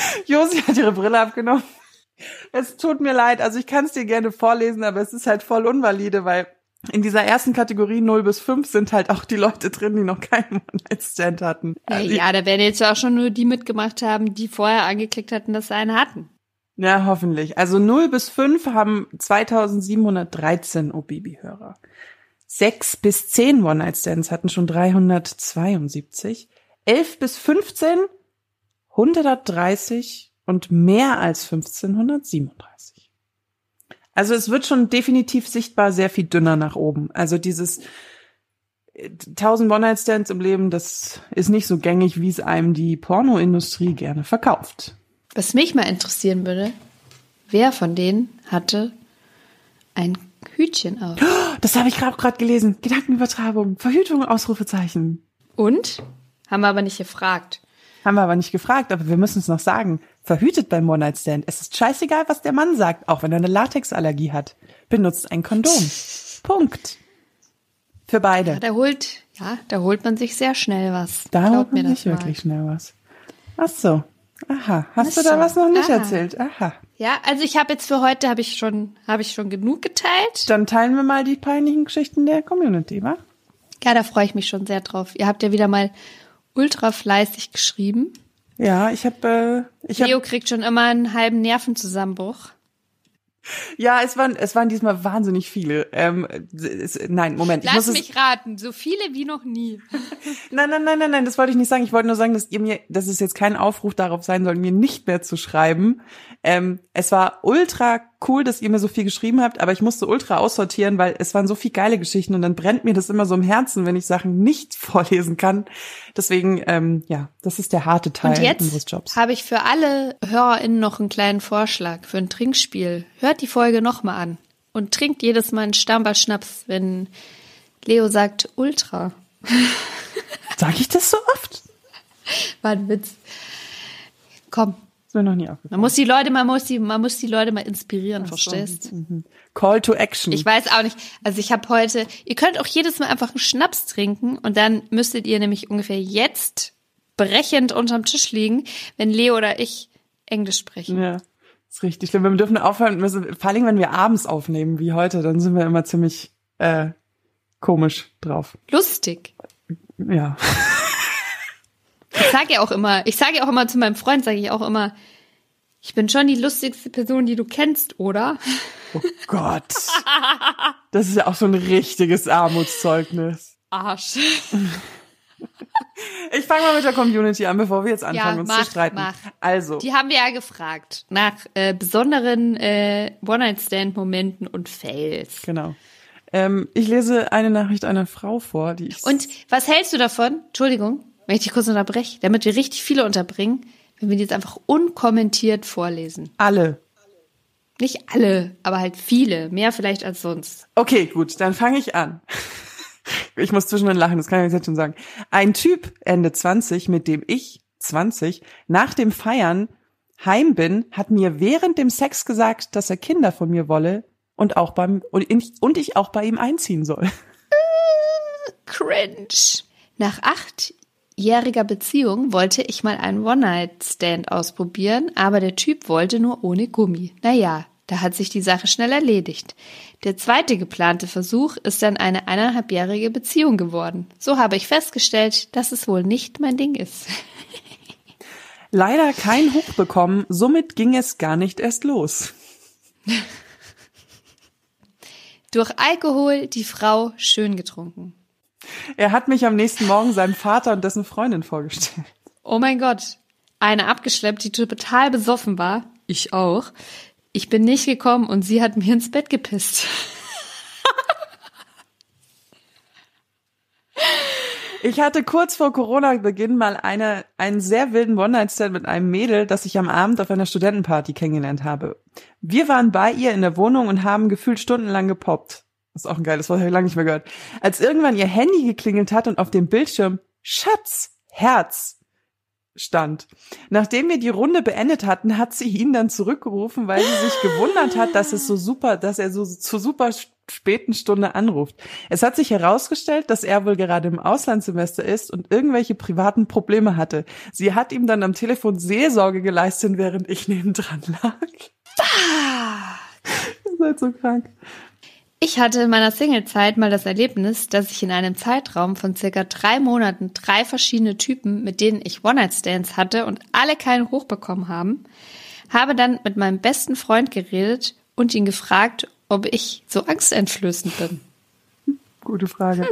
Josi hat ihre Brille abgenommen. Es tut mir leid, also ich kann es dir gerne vorlesen, aber es ist halt voll unvalide, weil in dieser ersten Kategorie 0 bis 5 sind halt auch die Leute drin, die noch keinen One-Night-Stand hatten. Ja, Also, ja, da werden jetzt auch schon nur die mitgemacht haben, die vorher angeklickt hatten, dass sie einen hatten. ja, hoffentlich. Also 0 bis 5 haben 2713 OBB-Hörer. 6 bis 10 One-Night-Stands hatten schon 372. 11 bis 15 130 und mehr als 1537. Also es wird schon definitiv sichtbar sehr viel dünner nach oben. Also dieses äh, 1000 One-Night-Stands im Leben, das ist nicht so gängig, wie es einem die Pornoindustrie gerne verkauft. Was mich mal interessieren würde, wer von denen hatte ein Hütchen auf? Das habe ich gerade gerade gelesen. Gedankenübertragung, Verhütung, Ausrufezeichen. Und? Haben wir aber nicht gefragt. Haben wir aber nicht gefragt, aber wir müssen es noch sagen. Verhütet beim One-Night-Stand. Es ist scheißegal, was der Mann sagt, auch wenn er eine Latexallergie hat. Benutzt ein Kondom. Punkt. Für beide. Ja, da holt, ja, da holt man sich sehr schnell was. Da Glaubt holt man mal. wirklich schnell was. Ach so. Aha. Hast Ach du da was noch nicht Aha. erzählt? Aha. Ja, also ich habe jetzt für heute habe ich schon habe ich schon genug geteilt. Dann teilen wir mal die peinlichen Geschichten der Community, wa? Ja, da freue ich mich schon sehr drauf. Ihr habt ja wieder mal ultra fleißig geschrieben. Ja, ich habe äh, ich hab, Leo kriegt schon immer einen halben Nervenzusammenbruch. Ja, es waren es waren diesmal wahnsinnig viele. Ähm, es, nein, Moment, Lass mich raten, so viele wie noch nie. es, Nein, nein, nein, nein, nein, das wollte ich nicht sagen. Ich wollte nur sagen, dass ihr mir dass es jetzt kein Aufruf darauf sein soll, mir nicht mehr zu schreiben. Ähm, es war ultra cool, dass ihr mir so viel geschrieben habt, aber ich musste ultra aussortieren, weil es waren so viel geile Geschichten und dann brennt mir das immer so im Herzen, wenn ich Sachen nicht vorlesen kann. Deswegen, ähm, ja, das ist der harte Teil Und unseres jetzt Jobs. habe ich für alle HörerInnen noch einen kleinen Vorschlag für ein Trinkspiel. Hört die Folge nochmal an und trinkt jedes Mal einen Stammball Schnaps, wenn Leo sagt Ultra. Sag ich das so oft? War ein Witz. Komm, mir noch nie aufgefallen. man muss die Leute, man muss die, man muss die Leute mal inspirieren, verstehst? Call to Action. Ich weiß auch nicht. Also ich habe heute, ihr könnt auch jedes Mal einfach einen Schnaps trinken und dann müsstet ihr nämlich ungefähr jetzt brechend unterm Tisch liegen, wenn Leo oder ich Englisch sprechen. Ja, ist richtig schlimm. Wir dürfen aufhören, müssen, vor allem wenn wir abends aufnehmen, wie heute, dann sind wir immer ziemlich äh, komisch drauf. Lustig. Ja. Ich sage ja auch immer, ich sage ja auch immer zu meinem Freund, sage ich auch immer, ich bin schon die lustigste Person, die du kennst, oder? Oh Gott. Das ist ja auch so ein richtiges Armutszeugnis. Arsch. Ich fange mal mit der Community an, bevor wir jetzt anfangen, Ja, uns mach, zu streiten. mach. Also, Die haben wir ja gefragt nach äh, besonderen äh, One-Night-Stand-Momenten und Fails. genau. Ähm, ich lese eine Nachricht einer Frau vor, die ich. Und was hältst du davon? Entschuldigung, wenn ich dich kurz unterbreche, damit wir richtig viele unterbringen, wenn wir die jetzt einfach unkommentiert vorlesen. alle. Nicht alle, aber halt viele, mehr vielleicht als sonst. Okay, gut, dann fange ich an. Ich muss zwischendrin lachen, das kann ich jetzt schon sagen. Ein Typ Ende 20, mit dem ich 20 nach dem Feiern heim bin, hat mir während dem Sex gesagt, dass er Kinder von mir wolle und auch beim und ich, auch bei ihm einziehen soll. Cringe. Nach achtjähriger Beziehung wollte ich mal einen One-Night-Stand ausprobieren, aber der Typ wollte nur ohne Gummi. Naja, da hat sich die Sache schnell erledigt. Der zweite geplante Versuch ist dann eine eineinhalbjährige Beziehung geworden. So habe ich festgestellt, dass es wohl nicht mein Ding ist. Leider kein Hoch bekommen, somit ging es gar nicht erst los. Durch Alkohol die Frau schön getrunken. Er hat mich am nächsten Morgen seinem Vater und dessen Freundin vorgestellt. Oh mein Gott. Eine abgeschleppt, die total besoffen war. Ich auch. Ich bin nicht gekommen und sie hat mir ins Bett gepisst. Ich hatte kurz vor Corona-Beginn mal eine, einen sehr wilden One-Night-Stand mit einem Mädel, das ich am Abend auf einer Studentenparty kennengelernt habe. Wir waren bei ihr in der Wohnung und haben gefühlt stundenlang gepoppt. Das ist auch ein geiles Wort, habe ich lange nicht mehr gehört. Als irgendwann ihr Handy geklingelt hat und auf dem Bildschirm Schatz, Herz stand. Nachdem wir die Runde beendet hatten, hat sie ihn dann zurückgerufen, weil sie sich gewundert hat, dass es so super, dass er so zu super späten Stunde anruft. Es hat sich herausgestellt, dass er wohl gerade im Auslandssemester ist und irgendwelche privaten Probleme hatte. Sie hat ihm dann am Telefon Seelsorge geleistet, während ich nebendran lag. Ihr seid so krank. Ich hatte in meiner Singlezeit mal das Erlebnis, dass ich in einem Zeitraum von circa drei Monaten drei verschiedene Typen, mit denen ich One-Night-Stands hatte und alle keinen hochbekommen haben, habe dann mit meinem besten Freund geredet und ihn gefragt, ob ich so angsteinflößend bin. Gute Frage.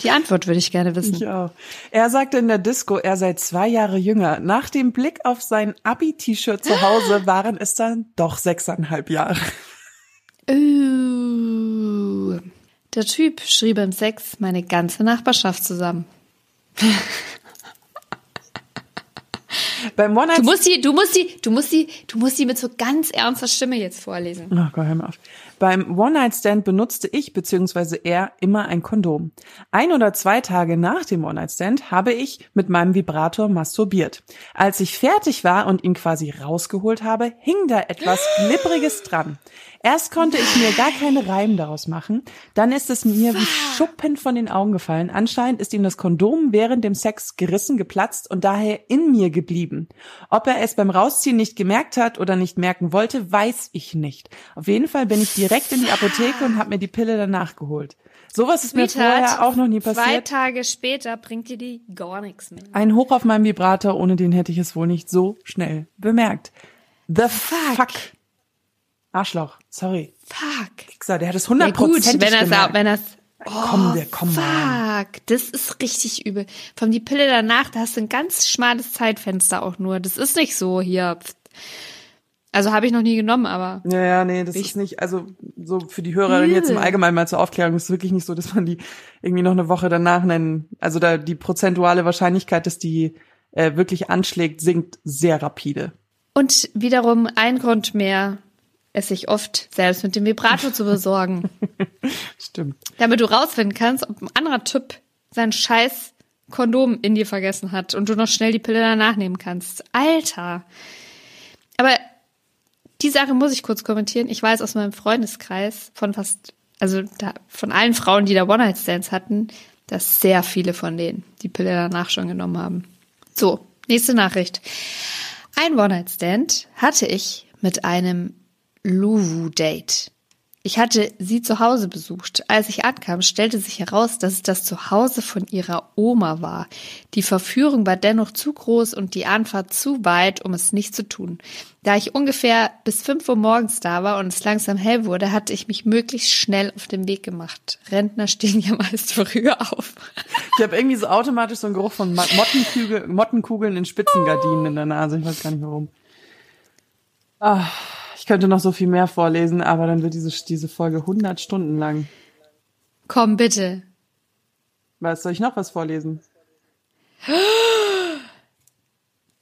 Die Antwort würde ich gerne wissen. Ich auch. Er sagte in der Disco, er sei zwei Jahre jünger. Nach dem Blick auf sein Abi-T-Shirt zu Hause waren es dann doch sechseinhalb Jahre. Uh, der Typ schrieb im Sex meine ganze Nachbarschaft zusammen. Beim One Du musst die, du musst die, du musst die, du musst die mit so ganz ernster Stimme jetzt vorlesen. Oh Gott, hör mal auf. Beim One-Night-Stand benutzte ich bzw. er immer ein Kondom. Ein oder zwei Tage nach dem One-Night-Stand habe ich mit meinem Vibrator masturbiert. Als ich fertig war und ihn quasi rausgeholt habe, hing da etwas Glibbriges dran. Erst konnte ich mir gar keine Reim daraus machen, dann ist es mir wie Schuppen von den Augen gefallen. Anscheinend ist ihm das Kondom während dem Sex gerissen, geplatzt und daher in mir geblieben. Ob er es beim Rausziehen nicht gemerkt hat oder nicht merken wollte, weiß ich nicht. Auf jeden Fall bin ich direkt direkt in die Apotheke und habe mir die Pille danach geholt. Sowas ist mir vorher auch noch nie passiert. Zwei Tage später bringt dir die gar nichts mehr. Ein Hoch auf meinem Vibrator, ohne den hätte ich es wohl nicht so schnell bemerkt. The fuck. fuck. Arschloch, sorry. Fuck. Kickser, der hat es 100% ja, gut, wenn er wenn das Oh, komm, der, komm fuck, mal. das ist richtig übel. Von die Pille danach, da hast du ein ganz schmales Zeitfenster auch nur. Das ist nicht so hier. Also habe ich noch nie genommen, aber. Ja, ja, nee, das ist nicht, also so für die Hörerin jetzt im Allgemeinen mal zur Aufklärung, ist wirklich nicht so, dass man die irgendwie noch eine Woche danach nennen. Also da die prozentuale Wahrscheinlichkeit, dass die äh, wirklich anschlägt, sinkt sehr rapide. Und wiederum ein Grund mehr, es sich oft selbst mit dem Vibrator zu besorgen. Stimmt. Damit du rausfinden kannst, ob ein anderer Typ sein scheiß Kondom in dir vergessen hat und du noch schnell die Pille danach nehmen kannst. Alter. Aber die Sache muss ich kurz kommentieren. Ich weiß aus meinem Freundeskreis von fast, also da, von allen Frauen, die da One-Night-Stands hatten, dass sehr viele von denen die Pille danach schon genommen haben. So, nächste Nachricht. Ein One-Night-Stand hatte ich mit einem Luwu-Date. Ich hatte sie zu Hause besucht. Als ich ankam, stellte sich heraus, dass es das Zuhause von ihrer Oma war. Die Verführung war dennoch zu groß und die Anfahrt zu weit, um es nicht zu tun. Da ich ungefähr bis fünf Uhr morgens da war und es langsam hell wurde, hatte ich mich möglichst schnell auf den Weg gemacht. Rentner stehen ja meist früher auf. Ich habe irgendwie so automatisch so einen Geruch von Mottenkugeln in Spitzengardinen in der Nase. Ich weiß gar nicht warum. Ah. Ich könnte noch so viel mehr vorlesen, aber dann wird diese, diese Folge 100 Stunden lang. Komm, bitte. Was, soll ich noch was vorlesen?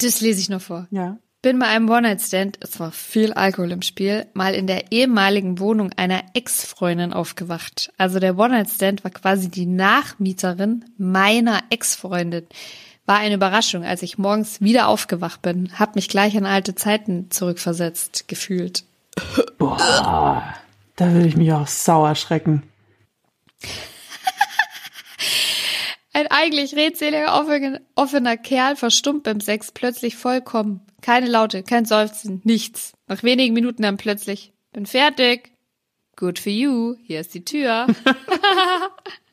Das lese ich noch vor. Ja. Bin bei einem One-Night-Stand, es war viel Alkohol im Spiel, mal in der ehemaligen Wohnung einer Ex-Freundin aufgewacht. Also der One-Night-Stand war quasi die Nachmieterin meiner Ex-Freundin. War eine Überraschung, als ich morgens wieder aufgewacht bin, hab mich gleich an alte Zeiten zurückversetzt gefühlt. Boah, da würde ich mich auch sauer schrecken. Ein eigentlich redseliger, offener Kerl verstummt beim Sex plötzlich vollkommen. Keine Laute, kein Seufzen, nichts. Nach wenigen Minuten dann plötzlich, bin fertig. Good for you, hier ist die Tür.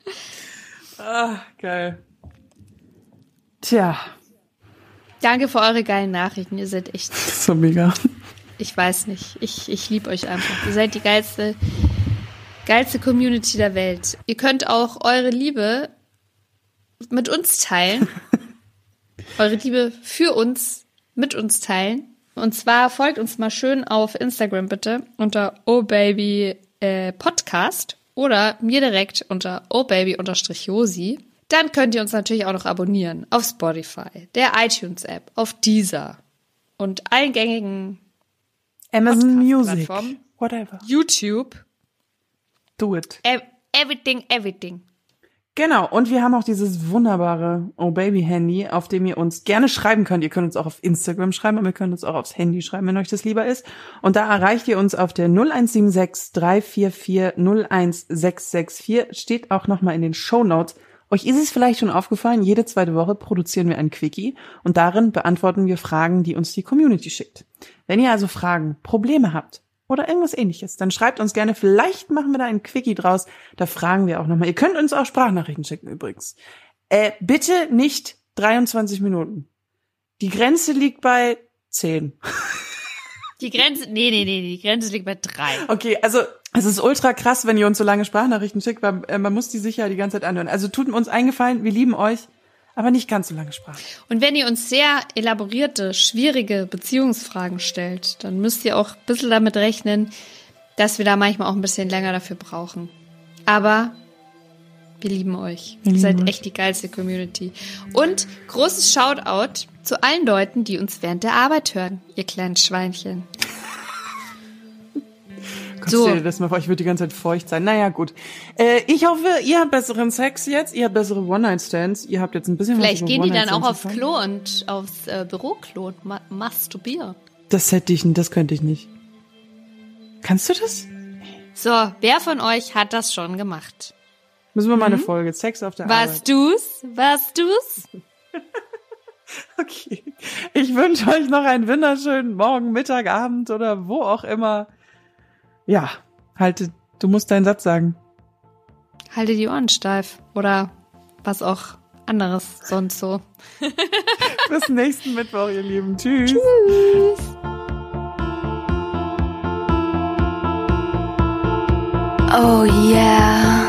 ah, geil. Tja. Danke für eure geilen Nachrichten. Ihr seid echt. So mega. Ich weiß nicht. Ich, ich liebe euch einfach. Ihr seid die geilste, geilste Community der Welt. Ihr könnt auch eure Liebe mit uns teilen. eure Liebe für uns mit uns teilen. Und zwar folgt uns mal schön auf Instagram bitte unter ohbaby äh, Podcast oder mir direkt unter ohbaby-josi. Dann könnt ihr uns natürlich auch noch abonnieren auf Spotify, der iTunes-App, auf Deezer und allen gängigen Amazon Music, whatever. YouTube. Do it. Everything, everything. Genau, und wir haben auch dieses wunderbare Oh Baby Handy, auf dem ihr uns gerne schreiben könnt. Ihr könnt uns auch auf Instagram schreiben, aber ihr könnt uns auch aufs Handy schreiben, wenn euch das lieber ist. Und da erreicht ihr uns auf der 0176 344 01664. Steht auch nochmal in den Show Notes. Euch ist es vielleicht schon aufgefallen, jede zweite Woche produzieren wir ein Quickie und darin beantworten wir Fragen, die uns die Community schickt. Wenn ihr also Fragen, Probleme habt oder irgendwas ähnliches, dann schreibt uns gerne. Vielleicht machen wir da ein Quickie draus. Da fragen wir auch nochmal. Ihr könnt uns auch Sprachnachrichten schicken übrigens. Äh, bitte nicht 23 Minuten. Die Grenze liegt bei 10. Die Grenze, nee, nee, nee, die Grenze liegt bei drei. Okay, also es ist ultra krass, wenn ihr uns so lange Sprachnachrichten schickt, weil äh, man muss die sich ja die ganze Zeit anhören. Also tut uns eingefallen, wir lieben euch, aber nicht ganz so lange Sprache. Und wenn ihr uns sehr elaborierte, schwierige Beziehungsfragen stellt, dann müsst ihr auch ein bisschen damit rechnen, dass wir da manchmal auch ein bisschen länger dafür brauchen. Aber wir lieben euch. ihr seid euch. echt die geilste Community. Und großes Shoutout zu allen Leuten, die uns während der Arbeit hören, ihr kleinen Schweinchen. So. Stell dir das mal vor, ich würde die ganze Zeit feucht sein. Naja, gut. Äh, ich hoffe, ihr habt besseren Sex jetzt, ihr habt bessere One-Night-Stands, ihr habt jetzt ein bisschen Vielleicht gehen die dann auch aufs Klo und aufs äh, Büroklo und ma masturbieren. Das hätte ich, das könnte ich nicht. Kannst du das? So, wer von euch hat das schon gemacht? Müssen wir mal eine mhm. Folge Sex auf der Warst Arbeit. du's? Warst du's? okay. Ich wünsche euch noch einen wunderschönen Morgen, Mittag, Abend oder wo auch immer. Ja, Halte, du musst deinen Satz sagen. Halte die Ohren steif oder was auch anderes sonst so. Bis nächsten Mittwoch, ihr Lieben. Tschüss. Tschüss. Oh yeah.